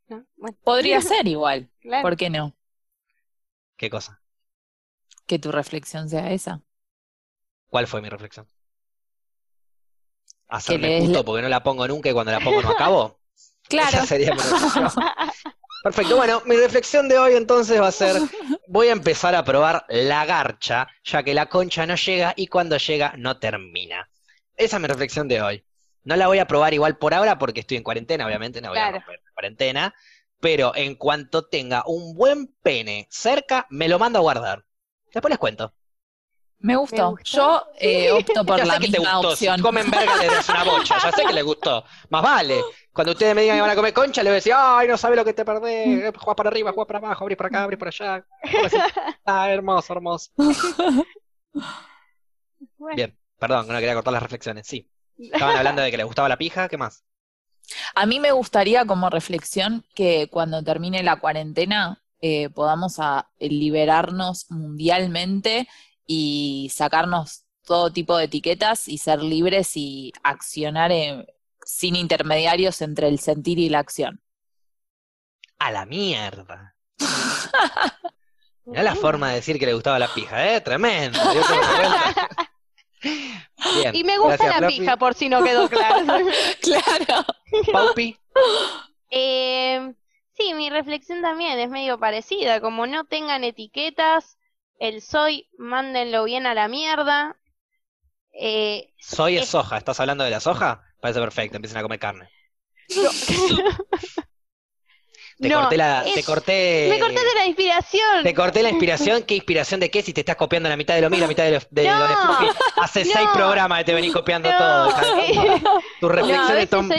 ¿no? Bueno, Podría ser igual. claro. ¿Por qué no? ¿Qué cosa? Que tu reflexión sea esa. ¿Cuál fue mi reflexión? le Hacerme puto la- porque no la pongo nunca y cuando la pongo no acabo. Claro. Esa sería mi reflexión. Perfecto, bueno, mi reflexión de hoy entonces va a ser, voy a empezar a probar la garcha, ya que la concha no llega y cuando llega no termina. Esa es mi reflexión de hoy. No la voy a probar igual por ahora porque estoy en cuarentena, obviamente no voy a romper la cuarentena, pero en cuanto tenga un buen pene cerca, me lo mando a guardar. Después les cuento. Me Me gustó. Yo eh, opto por ya la sé que te gustó, opción. si comen verga das una bocha, ya sé que les gustó. Más vale. Cuando ustedes me digan que van a comer concha, les voy a decir, ay, no sabe lo que te perdés, jugás para arriba, jugás para abajo, abrís para acá, abrís para allá. Ah, hermoso, hermoso. Bueno, Bien, perdón, no quería cortar las reflexiones. Sí. Estaban hablando de que les gustaba la pija, ¿qué más? A mí me gustaría como reflexión que cuando termine la cuarentena eh, podamos a- liberarnos mundialmente y sacarnos todo tipo de etiquetas y ser libres y accionar eh, sin intermediarios entre el sentir y la acción. A la mierda. Mirá la forma de decir que le gustaba la pija, ¿eh? Tremendo. Bien, Y me gusta gracias, la Fluffy. pija, por si no quedó claro. Claro. Paupi, Eh, sí, mi reflexión también es medio parecida, como no tengan etiquetas, el soy, mándenlo bien a la mierda. Eh, soy es Es- soja. ¿Estás hablando de la soja? Parece perfecto, empiecen a comer carne. Te no, corté la, es- te corté, me corté de la inspiración. te corté la inspiración. ¿Qué inspiración de qué? Si te estás copiando la mitad de lo mío la mitad de lo de, No, lo de Fluffy. Hace no. seis programas que te venís copiando todo. Tus reflexiones son,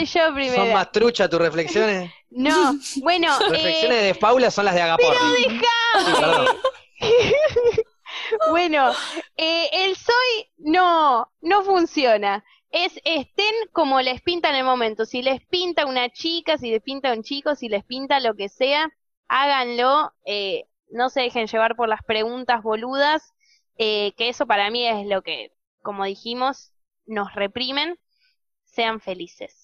son más truchas, tus reflexiones. No, bueno, Tus reflexiones eh, de Paula son las de Agaporni. Sí, perdón. bueno, eh, el soy no, no funciona. Es estén como les pinta en el momento. Si les pinta una chica, si les pinta un chico, si les pinta lo que sea, háganlo. eh, no se dejen llevar por las preguntas boludas, eh, que eso para mí es lo que, como dijimos, nos reprimen. Sean felices.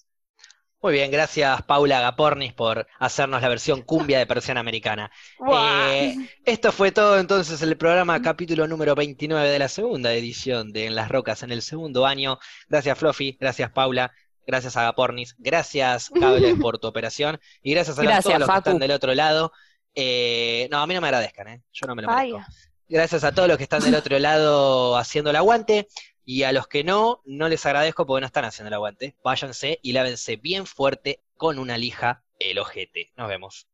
Muy bien, gracias Paula Agapornis por hacernos la versión cumbia de persiana americana. Eh, esto fue todo entonces el programa capítulo número 29 de la segunda edición de En las Rocas en el segundo año. Gracias Fluffy, gracias Paula, gracias Agapornis, gracias Cables por tu operación y gracias a Gracias, todos los que están del otro lado. Eh, no, a mí no me agradezcan, ¿eh? Yo no me lo merezco. Gracias a todos los que están del otro lado haciendo el aguante. Y a los que no, no les agradezco porque no están haciendo el aguante. Váyanse y lávense bien fuerte con una lija el ojete. Nos vemos.